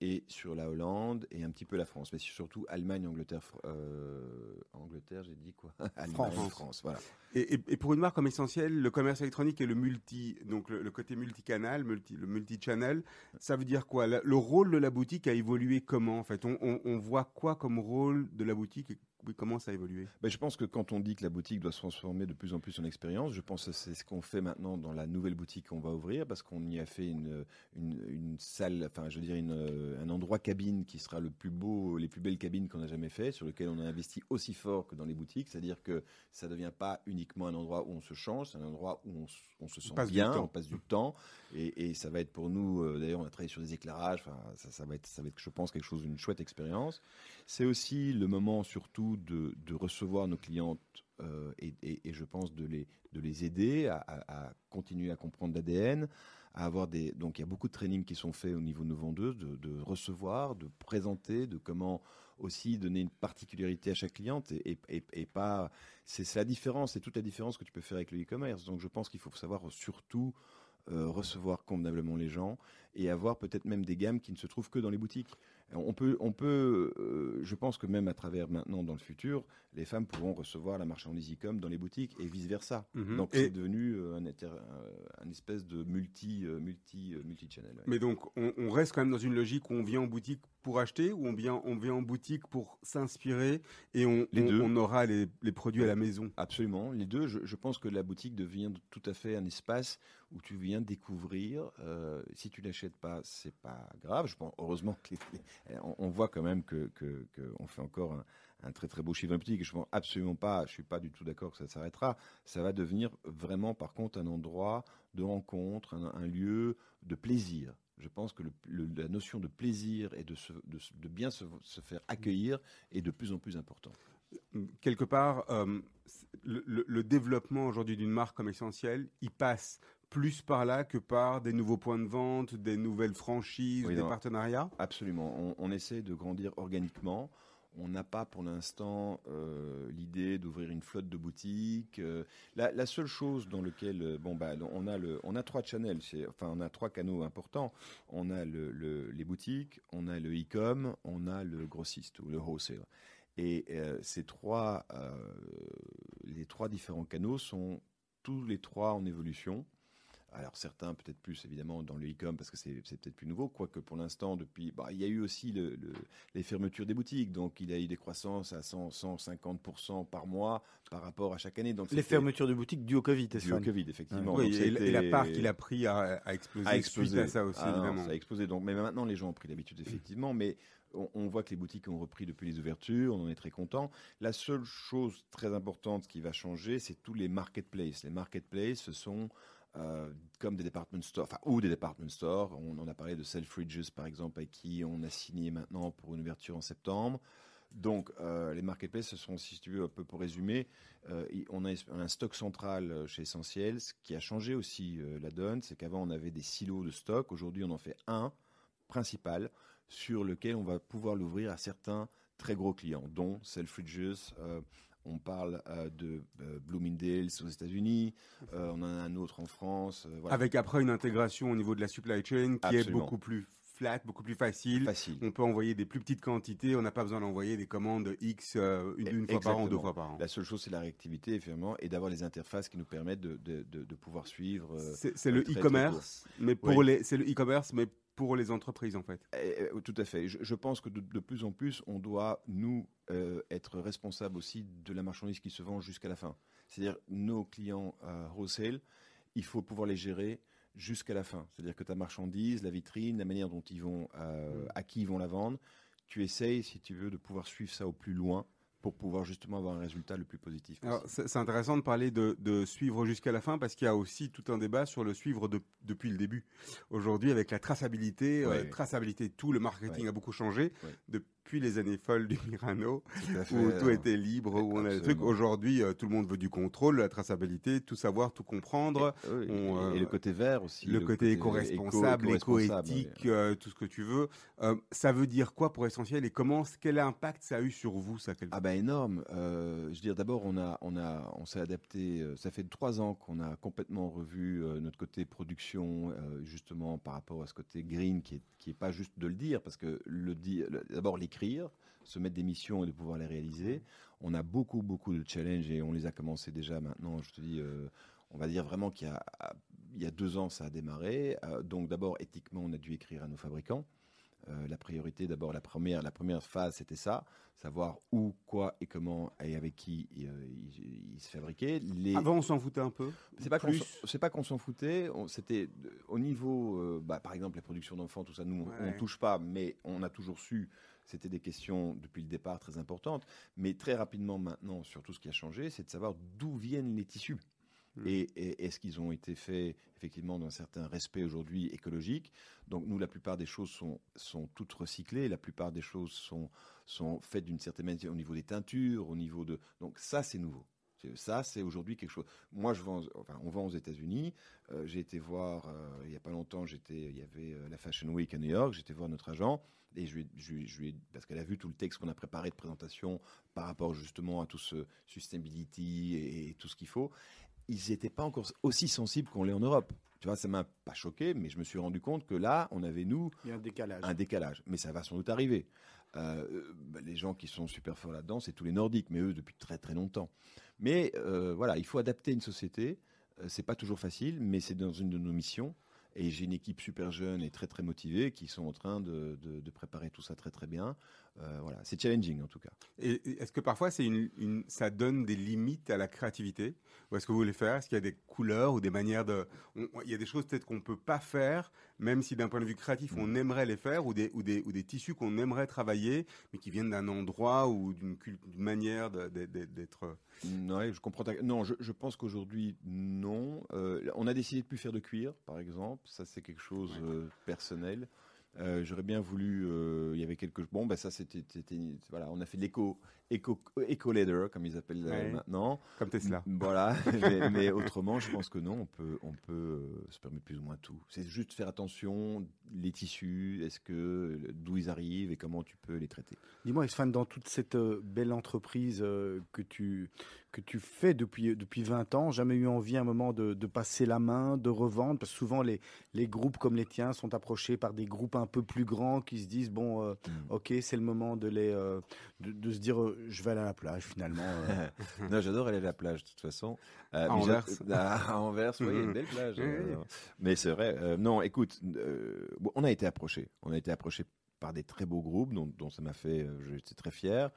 et sur la Hollande et un petit peu la France. Mais surtout Allemagne, Angleterre, euh, Angleterre, j'ai dit quoi? Allemagne, France. France, voilà. Et, et- et pour une marque comme essentiel, le commerce électronique et le multi, donc le, le côté multicanal, multi, le multi-channel, ça veut dire quoi? Le rôle de la boutique a évolué comment en fait? On, on- on voit quoi comme rôle de la boutique oui, comment ça a évolué? Ben, je pense que quand on dit que la boutique doit se transformer de plus en plus en expérience, je pense que c'est ce qu'on fait maintenant dans la nouvelle boutique qu'on va ouvrir, parce qu'on y a fait une, une, une salle, enfin je veux dire une, euh, un endroit cabine qui sera le plus beau, les plus belles cabines qu'on a jamais fait, sur lequel on a investi aussi fort que dans les boutiques, c'est-à-dire que ça ne devient pas uniquement un endroit où on se change, c'est un endroit où on, on se sent du bien, on passe du temps, et, et ça va être pour nous, euh, d'ailleurs on a travaillé sur des éclairages, enfin ça, ça va être, ça va être, je pense, quelque chose d'une chouette expérience. C'est aussi le moment surtout de, recevoir nos clientes euh, et, je pense de les, de les aider à, continuer à comprendre l'ADN, à avoir des... Donc il y a beaucoup de trainings qui sont faits au niveau de nos vendeuses, de, recevoir, de présenter, de comment aussi donner une particularité à chaque cliente et, pas... C'est c'est la différence, c'est toute la différence que tu peux faire avec le e-commerce. Donc je pense qu'il faut savoir surtout euh, recevoir convenablement les gens et avoir peut-être même des gammes qui ne se trouvent que dans les boutiques. On peut, on peut euh, je pense que même à travers maintenant, dans le futur, les femmes pourront recevoir la marchandise e-com dans les boutiques et vice-versa. Mhm. Donc Et- c'est devenu euh, un, inter- un- espèce de multi, euh, multi, euh, multi-channel. ouais. Mais donc on, on reste quand même dans une logique où on vient en boutique pour acheter ou on vient, on vient en boutique pour s'inspirer et on, Les on- deux. on aura les, les produits à la maison? Absolument, les deux. Je, je pense que la boutique devient tout à fait un espace où tu viens découvrir. euh, si tu l'achètes pas, c'est pas grave. Je pense, heureusement que on voit quand même que, fait encore un, très très beau chiffre boutique. Je pense absolument pas. Je suis pas du tout d'accord que ça s'arrêtera. Ça va devenir vraiment, par contre, un endroit de rencontre, un, lieu de plaisir. Je pense que la notion de plaisir et de, bien se, faire accueillir est de plus en plus important. quelque part, euh, le- le développement aujourd'hui d'une marque comme Essentiel, il passe plus par là que par des nouveaux points de vente, des nouvelles franchises, Oui, des non. partenariats? Absolument. On, on essaie de grandir organiquement. On n'a pas pour l'instant euh, l'idée d'ouvrir une flotte de boutiques. Euh, la, la seule chose dans lequel euh, bon bah on a le on a trois channels, enfin on a trois canaux importants. On a le, le- les boutiques, on a le e-com, on a le grossiste ou le wholesale. Et euh, ces trois les trois différents canaux sont tous les trois en évolution. Alors certains peut-être plus évidemment dans le e-com parce que c'est c'est peut-être plus nouveau, quoique pour l'instant depuis, bah, il y a eu aussi le- le- les fermetures des boutiques, donc il y a eu des croissances à 100, 150% par mois par rapport à chaque année. Donc Les fermetures de boutique dues au Covid, dû au. Covid effectivement. Oui, Donc et, et la part qu'il a pris a, a explosé, a explosé. suite à ça aussi, Ah non, évidemment. ça a explosé. Donc, mais maintenant, les gens ont pris l'habitude, effectivement. Mais on, on voit que les boutiques ont repris depuis les ouvertures. On en est très content. La seule chose très importante qui va changer, c'est tous les marketplaces. Les marketplaces, ce sont euh, comme des department stores, enfin, ou des department stores. On en a parlé de Selfridges, par exemple, avec qui on a signé maintenant pour une ouverture en septembre. Donc, euh, les marketplaces, ce sont, si tu veux, un peu pour résumer, euh, on, a, on un stock central chez Essentiel. Ce qui a changé aussi la donne, c'est qu'avant, on avait des silos de stock. Aujourd'hui, on en fait un principal sur lequel on va pouvoir l'ouvrir à certains très gros clients, dont Selfridges. On parle euh, de euh, Bloomingdale's aux États-Unis. euh, on en a un autre en France. euh, voilà. Avec après une intégration au niveau de la supply chain qui est beaucoup plus flat, beaucoup plus facile. Facile. On peut envoyer des plus petites quantités, on n'a pas besoin d'envoyer des commandes X une, une fois par an, deux Exactement. fois par an. La seule chose, c'est la réactivité, effectivement, et d'avoir les interfaces qui nous permettent de, de, de- de pouvoir suivre. C'est le e-commerce, mais pour Oui. les, c'est le e-commerce, mais pour les entreprises en fait. Eh, eh, tout à fait. Je, je pense que de, de plus en plus, on doit, nous, euh, être responsables aussi de la marchandise qui se vend jusqu'à la fin. C'est-à-dire, nos clients euh, wholesale, il faut pouvoir les gérer jusqu'à la fin. C'est-à-dire que ta marchandise, la vitrine, la manière dont ils vont, euh, à qui ils vont la vendre, tu essayes, si tu veux, de pouvoir suivre ça au plus loin pour pouvoir justement avoir un résultat le plus positif Alors, possible. c'est intéressant de parler de, de suivre jusqu'à la fin parce qu'il y a aussi tout un débat sur le suivre de- depuis le début. Aujourd'hui, avec la traçabilité, euh, Ouais. traçabilité, tout le marketing Ouais. a beaucoup changé Ouais. Depuis les années folles du Mirano Tout à fait, où tout euh, était libre, où on a des trucs. Aujourd'hui, euh, tout le monde veut du contrôle, la traçabilité, tout savoir, tout comprendre. on, et, euh, et le côté vert aussi. le, côté éco-responsable, éco- éco-éthique, euh, tout ce que tu veux. Euh, ça veut dire quoi pour essentiel et comment, quel impact ça a eu sur vous, ça Ah bah énorme. Euh, je veux dire, d'abord, on a, on a, on s'est adapté. euh, Ça fait trois ans qu'on a complètement revu euh, notre côté production, euh, justement par rapport à ce côté green, qui est, qui est pas juste de le dire, parce que le dire, le- se mettre des missions et de pouvoir les réaliser. On a beaucoup, beaucoup de challenges et on les a commencé déjà maintenant. Je te dis, euh, on va dire vraiment qu'il y a, il y a deux ans, ça a démarré. Euh, donc d'abord, éthiquement, on a dû écrire à nos fabricants. Euh, la priorité, d'abord, la première, la première phase, c'était ça, savoir où, quoi et comment et avec qui euh, il, il se fabriquait. Les... Avant, on s'en foutait un peu. C'est pas qu'on plus. s'en- c'est pas qu'on s'en foutait. C'était au niveau, euh, bah, par exemple, les productions d'enfants, tout ça, nous, on- on touche pas, mais on a toujours su. C'était des questions depuis le départ très importantes. Mais très rapidement maintenant, sur tout ce qui a changé, c'est de savoir d'où viennent les tissus. Et, et est-ce qu'ils ont été faits effectivement d'un certain respect aujourd'hui écologique? Donc nous, la plupart des choses sont, sont toutes recyclées, la plupart des choses sont, sont faites d'une certaine manière au niveau des teintures, au niveau de... Donc ça, c'est nouveau. Ça, c'est aujourd'hui quelque chose. Moi, je vends, enfin, on vend aux États-Unis. Euh, j'ai été voir euh, il y a pas longtemps. J'étais, il y avait euh, la Fashion Week à New York. J'étais voir notre agent et je lui, je, lui parce qu'elle a vu tout le texte qu'on a préparé de présentation par rapport justement à tout ce sustainability et, et tout ce qu'il faut. Ils n'étaient pas encore aussi sensibles qu'on l'est en Europe. Tu vois, ça m'a pas choqué, mais je me suis rendu compte que là, on avait nous Il y a un décalage. un décalage. Mais ça va sans doute arriver. Euh, bah, les gens qui sont super forts là-dedans, c'est tous les Nordiques, mais eux depuis très très longtemps. Mais euh, voilà, il faut adapter une société. Euh, c'est pas toujours facile, mais c'est dans une de nos missions. Et j'ai une équipe super jeune et très très motivée qui sont en train de, préparer tout ça très très bien. Euh, voilà, c'est challenging en tout cas. Et est-ce que parfois c'est une, une- ça donne des limites à la créativité? Ou est-ce que vous voulez faire? Est-ce qu'il y a des couleurs ou des manières de... on- on- il y a des choses peut-être qu'on peut pas faire, même si d'un point de vue créatif Mm. on aimerait les faire, ou des, ou des, ou des tissus qu'on aimerait travailler, mais qui viennent d'un endroit ou d'une manière d'être... Ouais, je comprends. ta- Non, je, je pense qu'aujourd'hui, non. Euh, on a décidé de plus faire de cuir, par exemple. Ça, c'est quelque chose euh, personnel. Euh, J'aurais bien voulu. euh, Il y avait quelque. Bon, ben ça, c'était. Voilà, on a fait de l'éco, éco leather, comme ils appellent euh, Ouais. maintenant. Comme Tesla. Voilà. mais, mais autrement, je pense que non. On peut, on peut euh, se permettre plus ou moins tout. C'est juste faire attention. Les tissus, est-ce que d'où ils arrivent et comment tu peux les traiter. Dis-moi, Isfan, dans toute cette euh, belle entreprise euh, que, tu, que tu fais depuis, depuis 20 ans, jamais eu envie à un moment de, de passer la main, de revendre? Parce que souvent, les, les groupes comme les tiens sont approchés par des groupes un peu plus grands qui se disent bon, euh, Mm. ok, c'est le moment de, les, euh, de, de se dire je vais aller à la plage finalement. euh. non, j'adore aller à la plage de toute façon. Euh, À Anvers. j'a- à, Anvers, oui, il y a une belle plage. euh, mais c'est vrai. euh, non, écoute, euh, bon, on a été approché. On a été approché par des très beaux groupes dont, dont ça m'a fait. J'étais très fier.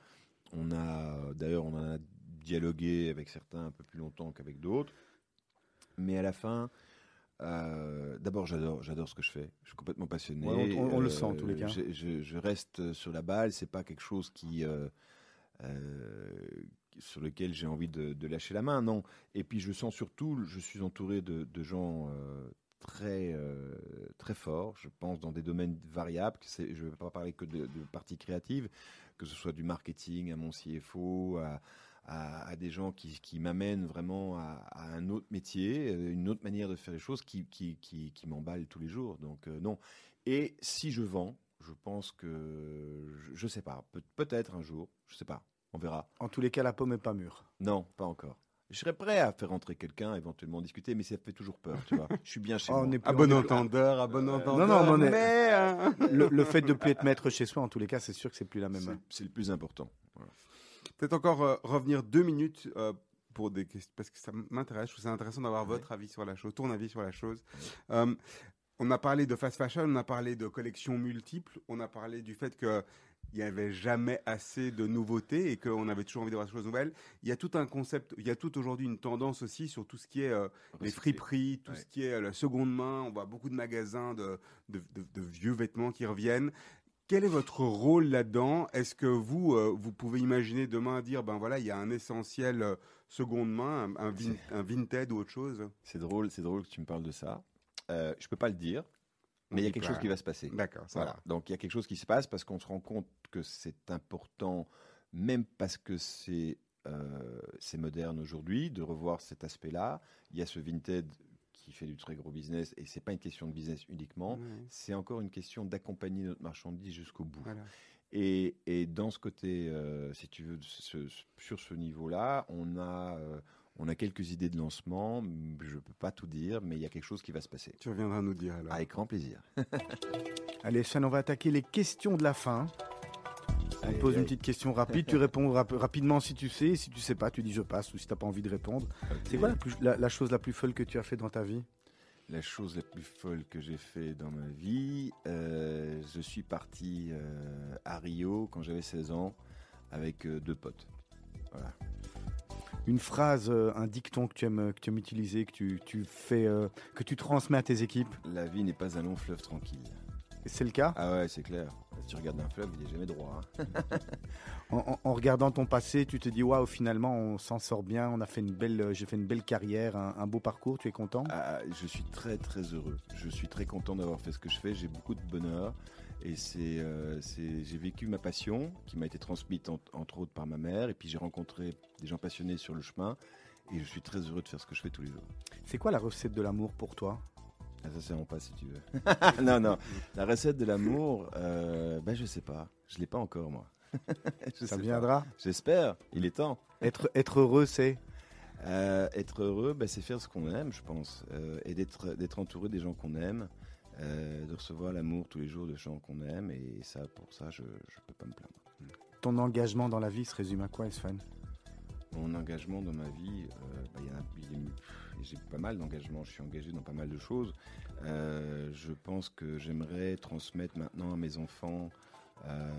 On a, d'ailleurs, on en a dialogué avec certains un peu plus longtemps qu'avec d'autres. Mais à la fin. euh, D'abord, j'adore, j'adore ce que je fais. Je suis complètement passionné. Ouais, on- on- on le sent, en tous les cas. Je, je- je reste sur la balle. C'est pas quelque chose qui euh, euh, sur lequel j'ai envie de, lâcher la main, non. Et puis je sens surtout, je suis entouré de, gens euh, très euh, très forts. Je pense dans des domaines variables. Je ne vais pas parler que de, de parties créatives, que ce soit du marketing à mon CFO, à, des gens qui, m'amènent vraiment à, un autre métier, une autre manière de faire les choses qui, qui, qui, m'emballe tous les jours. Donc non. Et si je vends, je pense que je, je sais pas, peut- peut-être un jour, je sais pas, on verra. En tous les cas, la pomme est pas mûre. Non, pas encore. Je serais prêt à faire rentrer quelqu'un, éventuellement discuter, mais ça fait toujours peur, tu vois. Je suis bien chez Oh, moi. on est plus- À on bon entendeur, à bon Euh, entendeur. non, mais on est- mais, hein. le, le fait de plus être maître chez soi, en tous les cas, c'est sûr que c'est plus la même. C'est le plus important. Voilà. Peut-être encore euh, revenir deux minutes euh, pour des questions, parce que ça m'intéresse. Je trouve ça intéressant d'avoir Ouais. votre avis sur la chose, ton avis sur la chose. Euh, on a parlé de fast fashion, on a parlé de collections multiples, on a parlé du fait que il n'y avait jamais assez de nouveautés et qu'on avait toujours envie d'avoir des choses nouvelles. Il y a tout un concept, il y a tout aujourd'hui une tendance aussi sur tout ce qui est euh, les friperies, tout Ouais. ce qui est euh, la seconde main. On voit beaucoup de magasins de, de, de- de vieux vêtements qui reviennent. Quel est votre rôle là-dedans? Est-ce que vous, euh, vous pouvez imaginer demain dire, ben voilà, il y a un essentiel euh, seconde main, un, un, vin- un vintage ou autre chose? C'est drôle, c'est drôle que tu me parles de ça. Euh, je peux pas le dire, mais il y a quelque pas. chose qui va se passer. D'accord, Voilà. va. Donc il y a quelque chose qui se passe parce qu'on se rend compte que c'est important, même parce que c'est euh, c'est moderne aujourd'hui, de revoir cet aspect-là. Il y a ce Vinted qui fait du très gros business et c'est pas une question de business uniquement. Ouais, C'est encore une question d'accompagner notre marchandise jusqu'au bout. voilà. Et, et dans ce côté, euh, si tu veux, ce- ce- sur ce niveau-là, on a, euh, on a quelques idées de lancement. Je ne peux pas tout dire, mais il y a quelque chose qui va se passer. Tu reviendras nous dire alors. Avec grand plaisir. Allez, Shan, on va attaquer les questions de la fin. On te pose une petite question rapide, tu réponds rap- rapidement si tu sais, si tu sais pas, tu dis je passe ou si t'as pas envie de répondre. C'est quoi la, plus- la- la chose la plus folle que tu as fait dans ta vie? La chose la plus folle que j'ai fait dans ma vie, euh, je suis parti euh, à Rio quand j'avais 16 ans avec euh, deux potes. Voilà. Une phrase, euh, un dicton que tu aimes, que tu aimes utiliser, que tu, tu fais, euh, que tu transmets à tes équipes. La vie n'est pas un long fleuve tranquille. C'est le cas? Ah ouais, c'est clair. Si tu regardes un fleuve, il est jamais droit. hein. en, en- en regardant ton passé, tu te dis waouh, finalement on s'en sort bien, on a fait une belle, euh, j'ai fait une belle carrière, un, un beau parcours, tu es content? Ah, je suis très très heureux. Je suis très content d'avoir fait ce que je fais. J'ai beaucoup de bonheur et c'est, euh, c'est- j'ai vécu ma passion qui m'a été transmise en- entre autres par ma mère et puis j'ai rencontré des gens passionnés sur le chemin et je suis très heureux de faire ce que je fais tous les jours. C'est quoi la recette de l'amour pour toi? Ah, ça c'est en pas si tu veux. non non, la recette de l'amour, euh, ben je sais pas. Je l'ai pas encore moi. Je Ça viendra? J'espère. Il est temps. Être, être heureux, c'est? Euh, être heureux, bah, c'est faire ce qu'on aime, je pense, euh, et d'être entouré des gens qu'on aime, euh, de recevoir l'amour tous les jours de gens qu'on aime, et ça, pour ça, je ne peux pas me plaindre. ton engagement dans la vie se résume à quoi, Esfan Mon engagement dans ma vie, euh, bah, j'ai pas mal d'engagements, je suis engagé dans pas mal de choses. Euh, je pense que j'aimerais transmettre maintenant à mes enfants euh,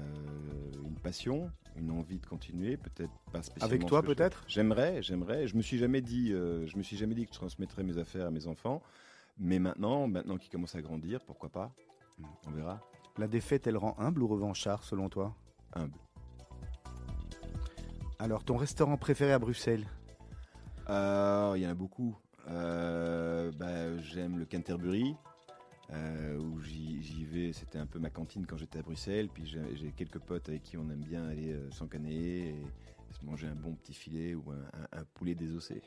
une passion, une envie de continuer, peut-être pas spécialement. Avec toi peut-être? J'aimerais, j'aimerais. Je me suis jamais dit, euh, je me suis jamais dit que je transmettrais mes affaires à mes enfants. Mais maintenant, maintenant qu'ils commencent à grandir, pourquoi pas? On verra. La défaite, elle rend humble ou revanchard selon toi? Humble. Alors, ton restaurant préféré à Bruxelles? Euh, Il y en a beaucoup. Euh, bah, j'aime le Canterbury. euh, où j'y vais, c'était un peu ma cantine quand j'étais à Bruxelles. Puis j'ai quelques potes avec qui on aime bien aller s'encaner et se manger un bon petit filet ou un, un- un poulet désossé.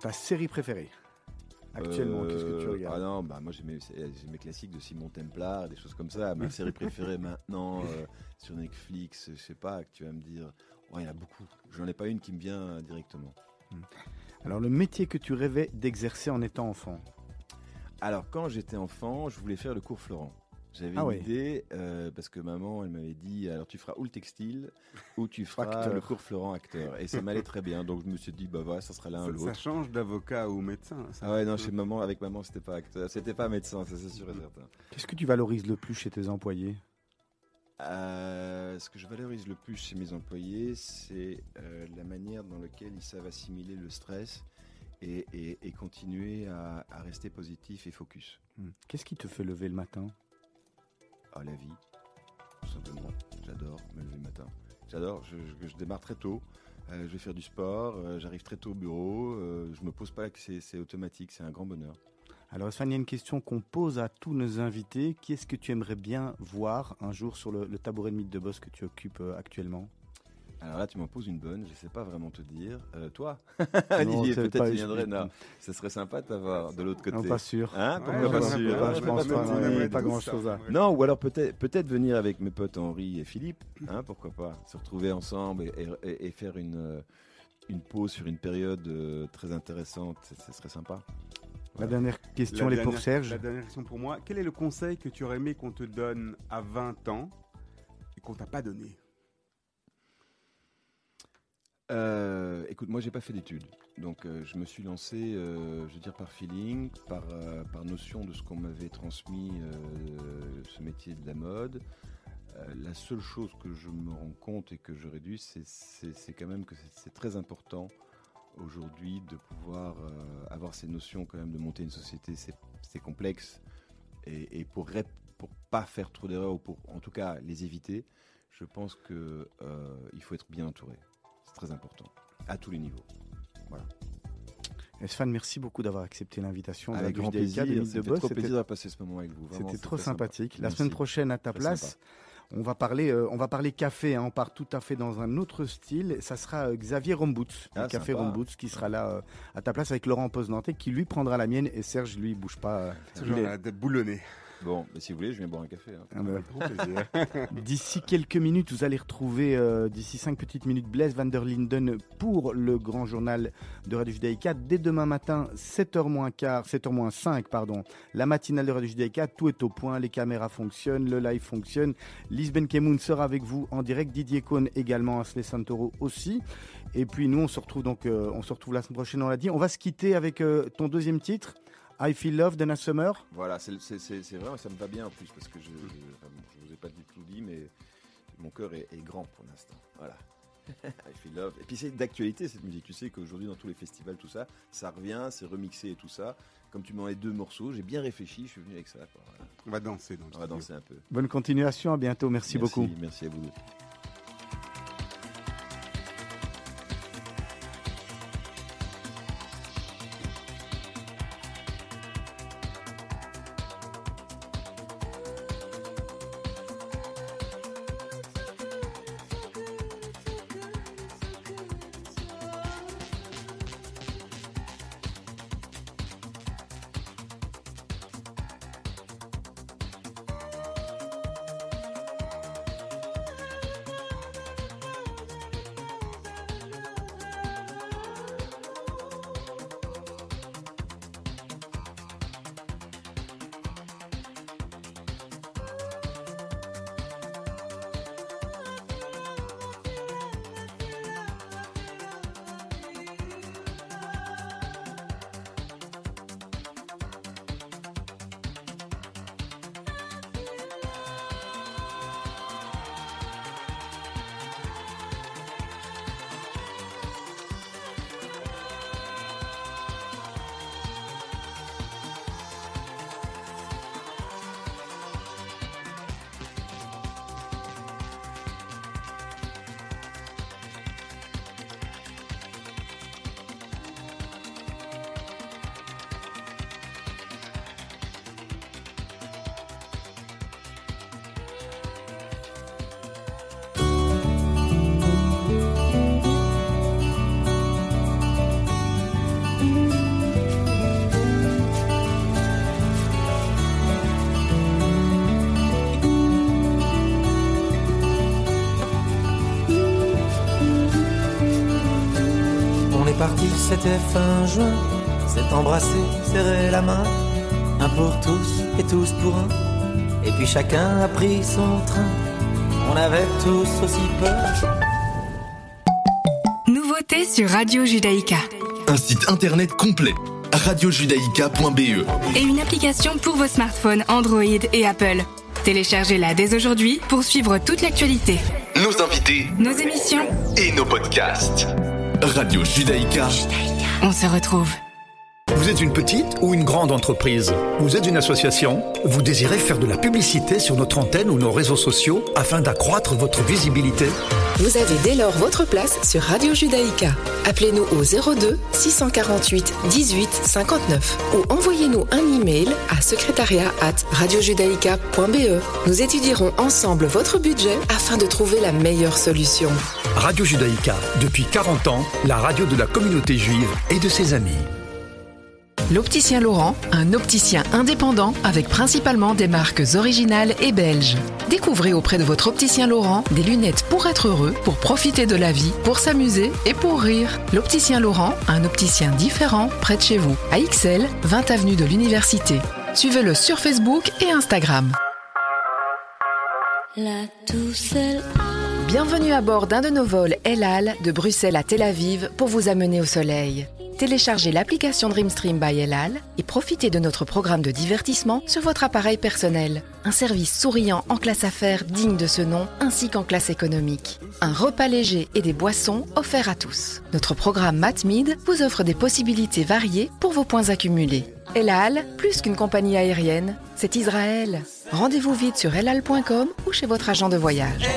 Ta série préférée? Actuellement, Euh, qu'est-ce que tu regardes Ah non, bah moi j'ai mes, classiques de Simon Templar, des choses comme ça. Ma série préférée maintenant euh, sur Netflix, je sais pas, que tu vas me dire. Ouais, il y en a beaucoup. J'en ai pas une qui me vient euh, directement. Alors, le métier que tu rêvais d'exercer en étant enfant? Alors quand j'étais enfant, je voulais faire le cours Florent. J'avais Ah une ouais. idée euh, parce que maman, elle m'avait dit alors tu feras ou le textile ou tu feras Acteur. le cours Florent acteur. Et ça m'allait très bien. Donc je me suis dit bah voilà, ça sera l'un ou Ça, ça l'autre. change d'avocat ou médecin. ça. Ah ouais non, chez maman, avec maman, c'était pas acteur, c'était pas médecin, ça c'est sûr et certain. Qu'est-ce que tu valorises le plus chez tes employés? Euh, ce que je valorise le plus chez mes employés, c'est euh, la manière dans laquelle ils savent assimiler le stress et, et- et continuer à, à rester positif et focus. Hmm. Qu'est-ce qui te fait lever le matin? À la vie, tout simplement. J'adore me lever le matin. J'adore, je, je- démarre très tôt. Euh, je vais faire du sport, euh, j'arrive très tôt au bureau, euh, je me pose pas que c'est automatique, c'est un grand bonheur. Alors, Esfan, il y a une question qu'on pose à tous nos invités. Qui est-ce que tu aimerais bien voir un jour sur le, le tabouret de mythe de boss que tu occupes actuellement? Alors là, tu m'en poses une bonne, je sais pas vraiment te dire. Euh, toi, Olivier, peut-être pas- tu viendrais. Non, ce serait sympa de t'avoir de l'autre côté. Non, pas sûr. Hein Ouais, pas sûr? pas, je pense pas, pas tous grand-chose à-. Non, ou alors peut-être peut-être venir avec mes potes Henri et Philippe, hein, pourquoi pas, se retrouver ensemble et, et- et faire une, euh, une pause sur une période euh, très intéressante, ce serait sympa. La dernière question, La elle est pour Serge. La dernière question pour moi. Quel est le conseil que tu aurais aimé qu'on te donne à 20 ans et qu'on t'a pas donné? Euh, écoute, moi j'ai pas fait d'études, donc euh, je me suis lancé, euh, je veux dire par feeling, par, notion de ce qu'on m'avait transmis, ce métier de la mode. La seule chose que je me rends compte et que je réduis, c'est- quand même que c'est- très important aujourd'hui de pouvoir avoir ces notions quand même de monter une société, c'est complexe. Et, pour, pour pas faire trop d'erreurs ou pour en tout cas les éviter, je pense que euh, il faut être bien entouré. C'est très important à tous les niveaux. Esfan, merci beaucoup d'avoir accepté l'invitation. Avec grand plaisir. C'était Boss. trop C'était- plaisir de passer ce moment avec vous. Vraiment, C'était trop sympa. sympathique. La semaine prochaine, à ta Très place, sympa. on va parler, euh, on va parler café. hein. On part tout à fait dans un autre style. Ça sera euh, Xavier Rombouts, Ah, café sympa. Rombouts, qui sera là euh, à ta place avec Laurent Posnantais, qui lui prendra la mienne et Serge, lui, bouge pas. euh, Toujours il est- boulonnée. Bon, mais si vous voulez, je viens boire un café. hein. Ah bah. D'ici quelques minutes, vous allez retrouver, euh, d'ici cinq petites minutes, Blaise van der Linden pour le grand journal de Radio Judaïka. Dès demain matin, 7h moins quart, 7h moins 5, pardon, la matinale de Radio Judaïka, tout est au point, les caméras fonctionnent, le live fonctionne. Lisben Kemoun sera avec vous en direct, Didier Cohn également, Asley Santoro aussi. Et puis nous, on se retrouve donc, euh, on se retrouve la semaine prochaine, on l'a dit. On va se quitter avec euh, ton deuxième titre, I Feel Love, Dana Summer. Voilà, c'est vrai, ça me va bien en plus parce que je ne vous ai pas du tout dit, mais mon cœur est, est grand pour l'instant. Voilà. I feel love. Et puis c'est d'actualité cette musique. Tu sais qu'aujourd'hui dans tous les festivals, tout ça, ça revient, c'est remixé et tout ça. Comme tu m'en as deux morceaux, j'ai bien réfléchi, je suis venu avec ça. quoi. Voilà. On va danser dans On va danser un peu. Bonne continuation, à bientôt, merci beaucoup. Merci à vous. C'était fin juin. S'est embrassé, serré la main. Un pour tous et tous pour un. Et puis chacun a pris son train. On avait tous aussi peur. Nouveauté sur Radio Judaïka Un site internet complet, radiojudaïka.be. et une application pour vos smartphones Android et Apple. Téléchargez-la dès aujourd'hui pour suivre toute l'actualité, Nos invités nos émissions. et nos podcasts. Radio Judaïka. On se retrouve. Vous êtes une petite ou une grande entreprise? Vous êtes une association? Vous désirez faire de la publicité sur notre antenne ou nos réseaux sociaux afin d'accroître votre visibilité? Vous avez dès lors votre place sur Radio Judaïka. Appelez-nous au 02 648 18 59 ou envoyez-nous un email à secrétariat at radiojudaïka.be. Nous étudierons ensemble votre budget afin de trouver la meilleure solution. Radio Judaïka, depuis 40 ans, la radio de la communauté juive et de ses amis. L'Opticien Laurent, un opticien indépendant avec principalement des marques originales et belges. Découvrez auprès de votre opticien Laurent des lunettes pour être heureux, pour profiter de la vie, pour s'amuser et pour rire. L'Opticien Laurent, un opticien différent près de chez vous. À XL, 20 avenue de l'Université. Suivez-le sur Facebook et Instagram. La. Bienvenue à bord d'un de nos vols El Al de Bruxelles à Tel Aviv pour vous amener au soleil. Téléchargez l'application Dreamstream by El Al et profitez de notre programme de divertissement sur votre appareil personnel. Un service souriant en classe affaires digne de ce nom ainsi qu'en classe économique. Un repas léger et des boissons offerts à tous. Notre programme MatMid vous offre des possibilités variées pour vos points accumulés. El Al, plus qu'une compagnie aérienne, c'est Israël. Rendez-vous vite sur elal.com ou chez votre agent de voyage.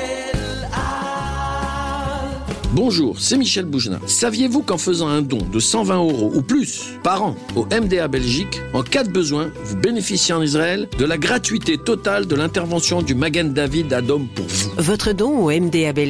Bonjour, c'est Michel Boujna. Saviez-vous qu'en faisant un don de 120 euros ou plus par an au MDA Belgique, en cas de besoin, vous bénéficiez en Israël de la gratuité totale de l'intervention du Magen David Adom pour vous? Votre don au MDA Belgique